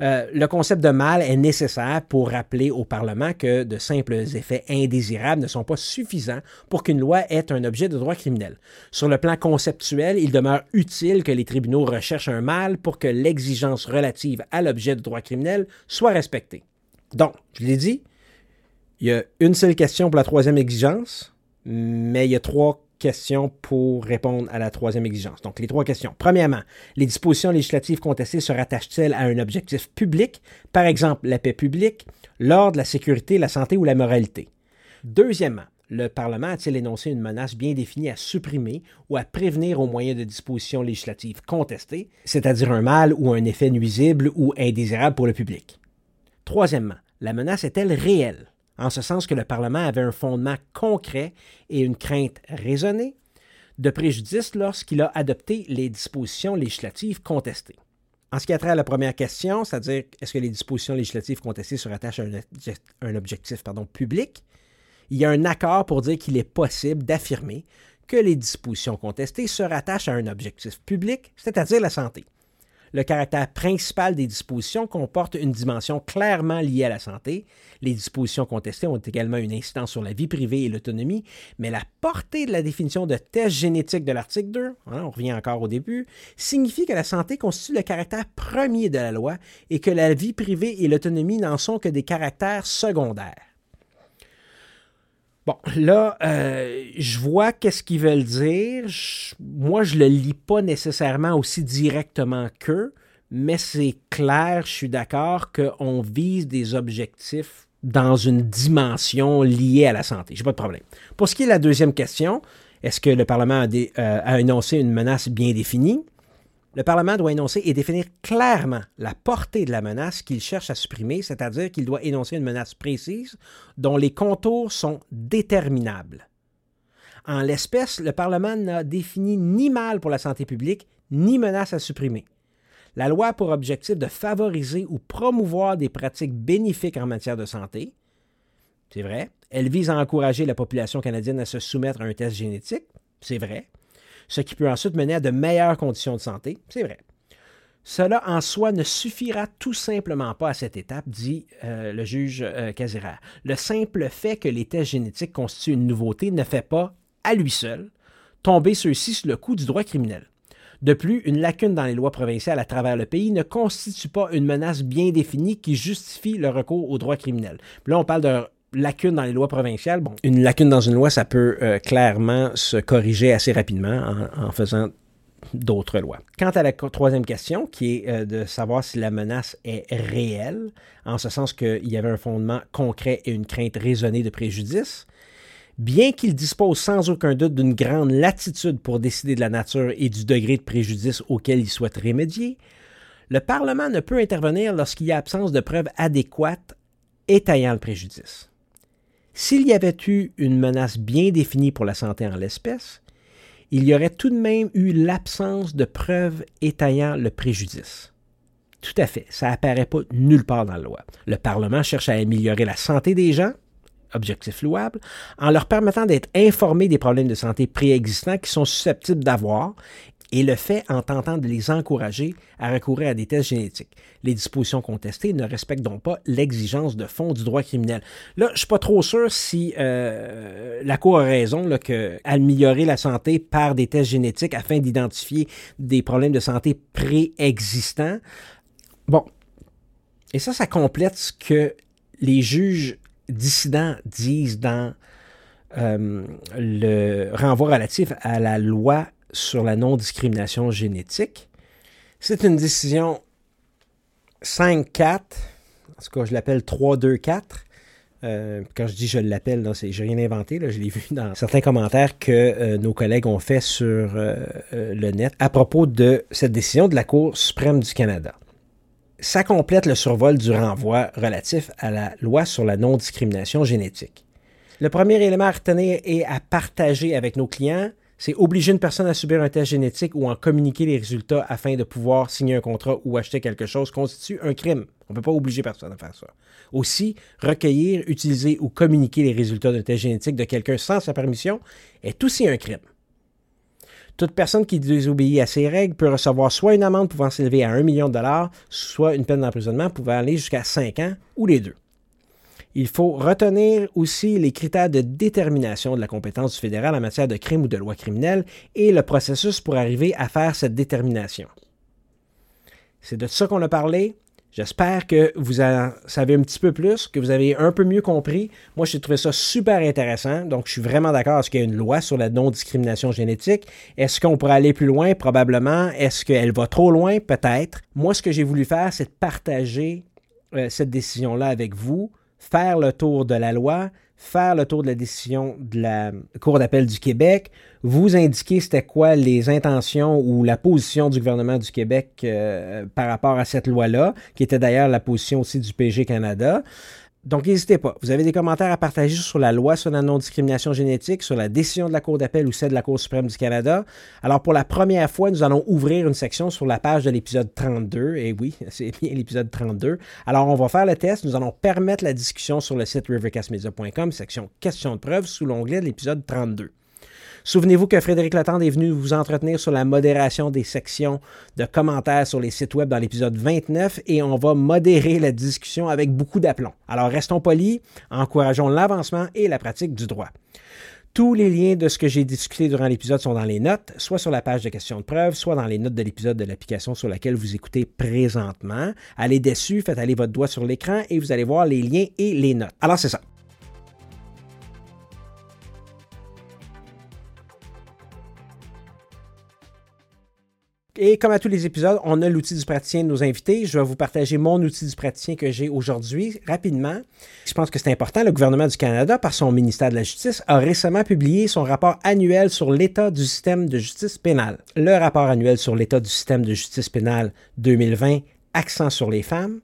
Euh, le concept de mal est nécessaire pour rappeler au Parlement que de simples effets indésirables ne sont pas suffisants pour qu'une loi ait un objet de droit criminel. Sur le plan conceptuel, il demeure utile que les tribunaux recherchent un mal pour que l'exigence relative à l'objet de droit criminel soit respectée. Donc, je l'ai dit, il y a une seule question pour la troisième exigence, mais il y a trois questions pour répondre à la troisième exigence. Donc, les trois questions. Premièrement, les dispositions législatives contestées se rattachent-elles à un objectif public, par exemple la paix publique, l'ordre, la sécurité, la santé ou la moralité? Deuxièmement, le Parlement a-t-il énoncé une menace bien définie à supprimer ou à prévenir au moyen de dispositions législatives contestées, c'est-à-dire un mal ou un effet nuisible ou indésirable pour le public? Troisièmement, la menace est-elle réelle? En ce sens que le Parlement avait un fondement concret et une crainte raisonnée de préjudice lorsqu'il a adopté les dispositions législatives contestées. En ce qui a trait à la première question, c'est-à-dire est-ce que les dispositions législatives contestées se rattachent à un, objectif public, il y a un accord pour dire qu'il est possible d'affirmer que les dispositions contestées se rattachent à un objectif public, c'est-à-dire la santé le caractère principal des dispositions comporte une dimension clairement liée à la santé. Les dispositions contestées ont également une incidence sur la vie privée et l'autonomie, mais la portée de la définition de test génétique de l'article 2, hein, on revient encore au début, signifie que la santé constitue le caractère premier de la loi et que la vie privée et l'autonomie n'en sont que des caractères secondaires. Bon, là, euh, je vois qu'est-ce qu'ils veulent dire. moi, je le lis pas nécessairement aussi directement qu'eux, mais c'est clair, je suis d'accord, qu'on vise des objectifs dans une dimension liée à la santé. Je n'ai pas de problème. Pour ce qui est de la deuxième question, est-ce que le Parlement a, euh, a énoncé une menace bien définie? Le Parlement doit énoncer et définir clairement la portée de la menace qu'il cherche à supprimer, c'est-à-dire qu'il doit énoncer une menace précise dont les contours sont déterminables. En l'espèce, le Parlement n'a défini ni mal pour la santé publique, ni menace à supprimer. La loi a pour objectif de favoriser ou promouvoir des pratiques bénéfiques en matière de santé. C'est vrai. Elle vise à encourager la population canadienne à se soumettre à un test génétique. C'est vrai ce qui peut ensuite mener à de meilleures conditions de santé. C'est vrai. Cela en soi ne suffira tout simplement pas à cette étape, dit euh, le juge euh, Le simple fait que les tests génétiques constituent une nouveauté ne fait pas, à lui seul, tomber ceux-ci sous le coup du droit criminel. De plus, une lacune dans les lois provinciales à travers le pays ne constitue pas une menace bien définie qui justifie le recours au droit criminel. là, on parle de lacune dans les lois provinciales, bon, une lacune dans une loi, ça peut euh, clairement se corriger assez rapidement en, faisant d'autres lois. Quant à la troisième question, qui est euh, de savoir si la menace est réelle, en ce sens qu'il y avait un fondement concret et une crainte raisonnée de préjudice, bien qu'il dispose sans aucun doute d'une grande latitude pour décider de la nature et du degré de préjudice auquel il souhaite remédier, le Parlement ne peut intervenir lorsqu'il y a absence de preuves adéquates étayant le préjudice. S'il y avait eu une menace bien définie pour la santé en l'espèce, il y aurait tout de même eu l'absence de preuves étayant le préjudice. Tout à fait, ça apparaît pas nulle part dans la loi. Le Parlement cherche à améliorer la santé des gens, objectif louable, en leur permettant d'être informés des problèmes de santé préexistants qu'ils sont susceptibles d'avoir et le fait en tentant de les encourager à recourir à des tests génétiques. Les dispositions contestées ne respectent donc pas l'exigence de fond du droit criminel. Là, je ne suis pas trop sûr si euh, la Cour a raison là, que améliorer la santé par des tests génétiques afin d'identifier des problèmes de santé préexistants. Bon, et ça, ça complète ce que les juges dissidents disent dans euh, le renvoi relatif à la loi sur la non-discrimination génétique. C'est une décision 5-4, en tout cas je l'appelle 3-2-4. Euh, quand je dis je l'appelle, je n'ai rien inventé, je l'ai vu dans certains commentaires que euh, nos collègues ont fait sur euh, le net à propos de cette décision de la Cour suprême du Canada. Ça complète le survol du renvoi relatif à la loi sur la non-discrimination génétique. Le premier élément à retenir et à partager avec nos clients, c'est obliger une personne à subir un test génétique ou en communiquer les résultats afin de pouvoir signer un contrat ou acheter quelque chose constitue un crime. On ne peut pas obliger personne à faire ça. Aussi, recueillir, utiliser ou communiquer les résultats d'un test génétique de quelqu'un sans sa permission est aussi un crime. Toute personne qui désobéit à ces règles peut recevoir soit une amende pouvant s'élever à 1 million de dollars, soit une peine d'emprisonnement pouvant aller jusqu'à 5 ans ou les deux. Il faut retenir aussi les critères de détermination de la compétence du fédéral en matière de crime ou de loi criminelle et le processus pour arriver à faire cette détermination. C'est de ça qu'on a parlé. J'espère que vous en savez un petit peu plus, que vous avez un peu mieux compris. Moi, j'ai trouvé ça super intéressant. Donc, je suis vraiment d'accord. Est-ce qu'il y a une loi sur la non-discrimination génétique? Est-ce qu'on pourrait aller plus loin? Probablement. Est-ce qu'elle va trop loin? Peut-être. Moi, ce que j'ai voulu faire, c'est de partager euh, cette décision-là avec vous faire le tour de la loi, faire le tour de la décision de la Cour d'appel du Québec, vous indiquer c'était quoi les intentions ou la position du gouvernement du Québec euh, par rapport à cette loi-là, qui était d'ailleurs la position aussi du PG Canada. Donc, n'hésitez pas. Vous avez des commentaires à partager sur la loi sur la non-discrimination génétique, sur la décision de la Cour d'appel ou celle de la Cour suprême du Canada. Alors, pour la première fois, nous allons ouvrir une section sur la page de l'épisode 32. Et oui, c'est bien l'épisode 32. Alors, on va faire le test. Nous allons permettre la discussion sur le site rivercastmedia.com, section questions de preuve, sous l'onglet de l'épisode 32. Souvenez-vous que Frédéric Latande est venu vous entretenir sur la modération des sections de commentaires sur les sites web dans l'épisode 29 et on va modérer la discussion avec beaucoup d'aplomb. Alors restons polis, encourageons l'avancement et la pratique du droit. Tous les liens de ce que j'ai discuté durant l'épisode sont dans les notes, soit sur la page de questions de preuve, soit dans les notes de l'épisode de l'application sur laquelle vous écoutez présentement. Allez dessus, faites aller votre doigt sur l'écran et vous allez voir les liens et les notes. Alors c'est ça. Et comme à tous les épisodes, on a l'outil du praticien de nos invités. Je vais vous partager mon outil du praticien que j'ai aujourd'hui rapidement. Je pense que c'est important. Le gouvernement du Canada, par son ministère de la Justice, a récemment publié son rapport annuel sur l'état du système de justice pénale. Le rapport annuel sur l'état du système de justice pénale 2020, accent sur les femmes,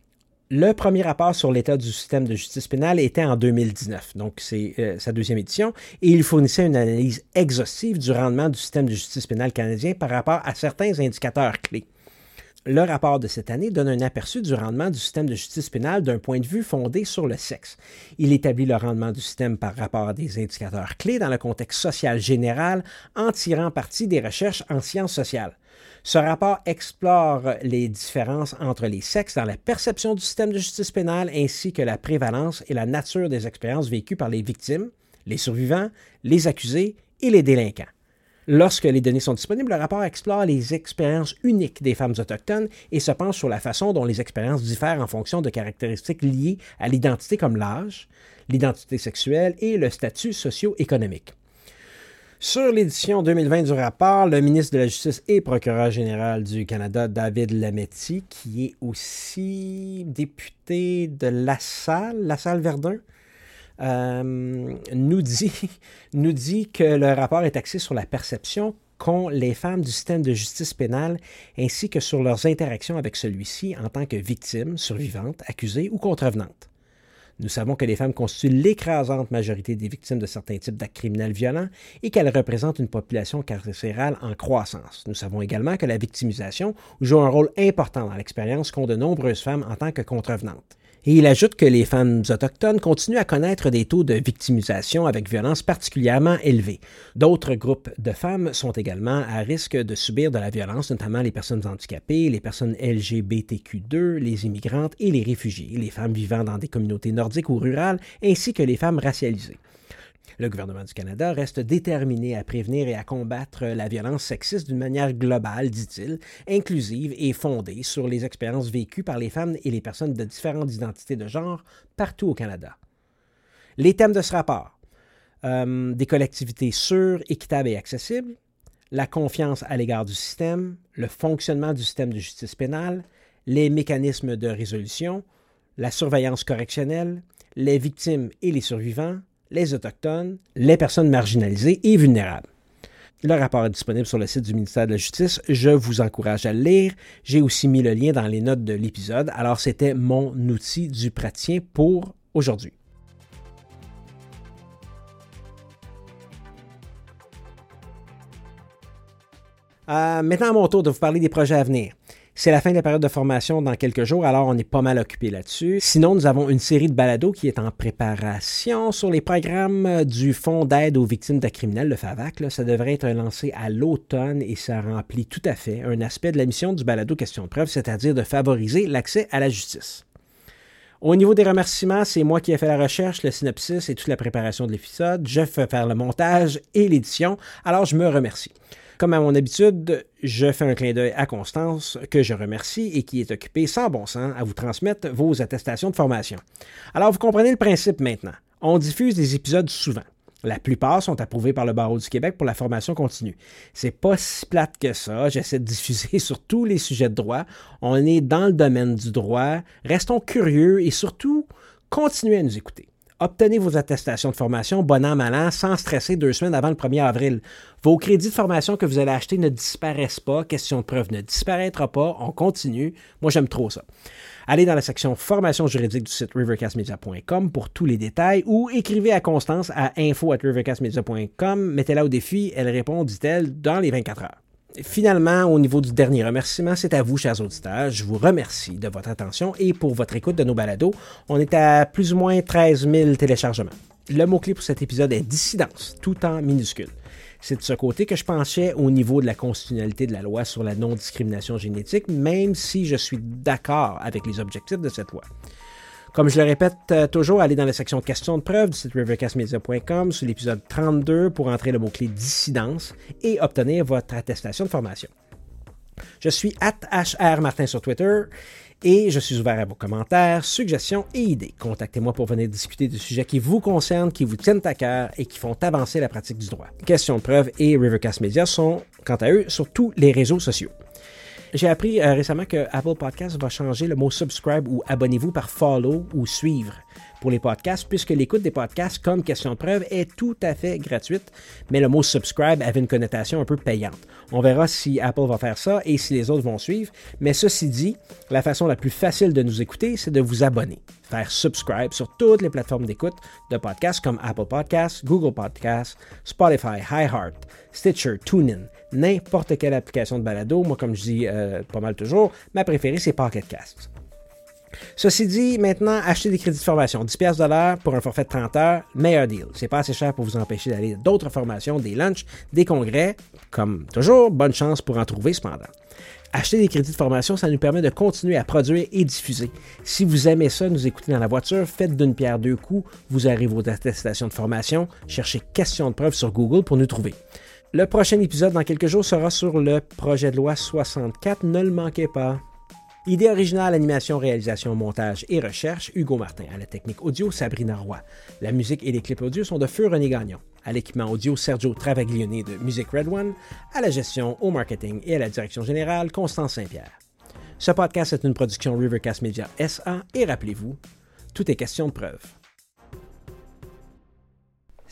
le premier rapport sur l'état du système de justice pénale était en 2019, donc c'est euh, sa deuxième édition, et il fournissait une analyse exhaustive du rendement du système de justice pénale canadien par rapport à certains indicateurs clés. Le rapport de cette année donne un aperçu du rendement du système de justice pénale d'un point de vue fondé sur le sexe. Il établit le rendement du système par rapport à des indicateurs clés dans le contexte social général en tirant parti des recherches en sciences sociales. Ce rapport explore les différences entre les sexes dans la perception du système de justice pénale ainsi que la prévalence et la nature des expériences vécues par les victimes, les survivants, les accusés et les délinquants. Lorsque les données sont disponibles, le rapport explore les expériences uniques des femmes autochtones et se penche sur la façon dont les expériences diffèrent en fonction de caractéristiques liées à l'identité comme l'âge, l'identité sexuelle et le statut socio-économique. Sur l'édition 2020 du rapport, le ministre de la Justice et procureur général du Canada, David Lametti, qui est aussi député de La Salle, La Salle Verdun, euh, nous, dit, nous dit que le rapport est axé sur la perception qu'ont les femmes du système de justice pénale ainsi que sur leurs interactions avec celui-ci en tant que victimes, survivantes, accusées ou contrevenantes. Nous savons que les femmes constituent l'écrasante majorité des victimes de certains types d'actes criminels violents et qu'elles représentent une population carcérale en croissance. Nous savons également que la victimisation joue un rôle important dans l'expérience qu'ont de nombreuses femmes en tant que contrevenantes. Et il ajoute que les femmes autochtones continuent à connaître des taux de victimisation avec violence particulièrement élevés. D'autres groupes de femmes sont également à risque de subir de la violence, notamment les personnes handicapées, les personnes LGBTQ2, les immigrantes et les réfugiés, les femmes vivant dans des communautés nordiques ou rurales, ainsi que les femmes racialisées. Le gouvernement du Canada reste déterminé à prévenir et à combattre la violence sexiste d'une manière globale, dit-il, inclusive et fondée sur les expériences vécues par les femmes et les personnes de différentes identités de genre partout au Canada. Les thèmes de ce rapport euh, des collectivités sûres, équitables et accessibles, la confiance à l'égard du système, le fonctionnement du système de justice pénale, les mécanismes de résolution, la surveillance correctionnelle, les victimes et les survivants, les Autochtones, les personnes marginalisées et vulnérables. Le rapport est disponible sur le site du ministère de la Justice. Je vous encourage à le lire. J'ai aussi mis le lien dans les notes de l'épisode. Alors, c'était mon outil du praticien pour aujourd'hui. Euh, maintenant, à mon tour de vous parler des projets à venir. C'est la fin de la période de formation dans quelques jours, alors on est pas mal occupé là-dessus. Sinon, nous avons une série de balados qui est en préparation sur les programmes du Fonds d'aide aux victimes d'actes criminels, le FAVAC. Ça devrait être lancé à l'automne et ça remplit tout à fait un aspect de la mission du balado Question de preuve, c'est-à-dire de favoriser l'accès à la justice. Au niveau des remerciements, c'est moi qui ai fait la recherche, le synopsis et toute la préparation de l'épisode. Je fais faire le montage et l'édition, alors je me remercie. Comme à mon habitude, je fais un clin d'œil à Constance, que je remercie et qui est occupée sans bon sens à vous transmettre vos attestations de formation. Alors, vous comprenez le principe maintenant. On diffuse des épisodes souvent. La plupart sont approuvés par le Barreau du Québec pour la formation continue. C'est pas si plate que ça. J'essaie de diffuser sur tous les sujets de droit. On est dans le domaine du droit. Restons curieux et surtout, continuez à nous écouter. Obtenez vos attestations de formation bon an, mal an, sans stresser deux semaines avant le 1er avril. Vos crédits de formation que vous allez acheter ne disparaissent pas. Question de preuve ne disparaîtra pas. On continue. Moi, j'aime trop ça. Allez dans la section formation juridique du site rivercastmedia.com pour tous les détails ou écrivez à Constance à info at rivercastmedia.com. Mettez-la au défi, elle répond, dit-elle, dans les 24 heures. Finalement, au niveau du dernier remerciement, c'est à vous, chers auditeurs. Je vous remercie de votre attention et pour votre écoute de nos balados. On est à plus ou moins 13 000 téléchargements. Le mot-clé pour cet épisode est dissidence, tout en minuscule. C'est de ce côté que je penchais au niveau de la constitutionnalité de la loi sur la non-discrimination génétique, même si je suis d'accord avec les objectifs de cette loi. Comme je le répète euh, toujours, allez dans la section questions de preuve du site rivercastmedia.com sur l'épisode 32 pour entrer le mot-clé dissidence et obtenir votre attestation de formation. Je suis HR Martin sur Twitter et je suis ouvert à vos commentaires, suggestions et idées. Contactez-moi pour venir discuter de sujets qui vous concernent, qui vous tiennent à cœur et qui font avancer la pratique du droit. Questions de preuve et Rivercast Media sont, quant à eux, sur tous les réseaux sociaux. J'ai appris euh, récemment que Apple Podcast va changer le mot subscribe ou abonnez-vous par follow ou suivre pour les podcasts, puisque l'écoute des podcasts comme question de preuve est tout à fait gratuite, mais le mot subscribe avait une connotation un peu payante. On verra si Apple va faire ça et si les autres vont suivre, mais ceci dit, la façon la plus facile de nous écouter, c'est de vous abonner. Faire subscribe sur toutes les plateformes d'écoute de podcasts comme Apple Podcasts, Google Podcasts, Spotify, iHeart, Stitcher, TuneIn, n'importe quelle application de balado. Moi, comme je dis euh, pas mal toujours, ma préférée, c'est Pocket Casts. Ceci dit, maintenant, achetez des crédits de formation. 10$ de l'heure pour un forfait de 30 heures, meilleur deal. C'est pas assez cher pour vous empêcher d'aller d'autres formations, des lunchs, des congrès. Comme toujours, bonne chance pour en trouver cependant. Acheter des crédits de formation, ça nous permet de continuer à produire et diffuser. Si vous aimez ça, nous écouter dans la voiture, faites d'une pierre deux coups, vous arrivez aux attestations de formation, cherchez questions de preuve sur Google pour nous trouver. Le prochain épisode dans quelques jours sera sur le projet de loi 64, ne le manquez pas. Idée originale, animation, réalisation, montage et recherche, Hugo Martin. À la technique audio, Sabrina Roy. La musique et les clips audio sont de Feu René Gagnon. À l'équipement audio, Sergio Travaglione de Music Red One. À la gestion, au marketing et à la direction générale, Constance Saint-Pierre. Ce podcast est une production Rivercast Media SA et rappelez-vous, tout est question de preuve.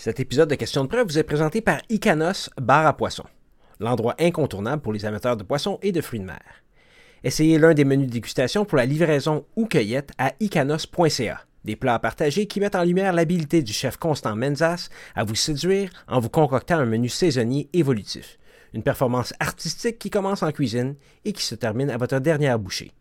Cet épisode de Questions de preuve vous est présenté par Icanos Bar à Poissons, l'endroit incontournable pour les amateurs de poissons et de fruits de mer. Essayez l'un des menus de dégustation pour la livraison ou cueillette à icanos.ca. Des plats partagés qui mettent en lumière l'habileté du chef Constant Menzas à vous séduire en vous concoctant un menu saisonnier évolutif. Une performance artistique qui commence en cuisine et qui se termine à votre dernière bouchée.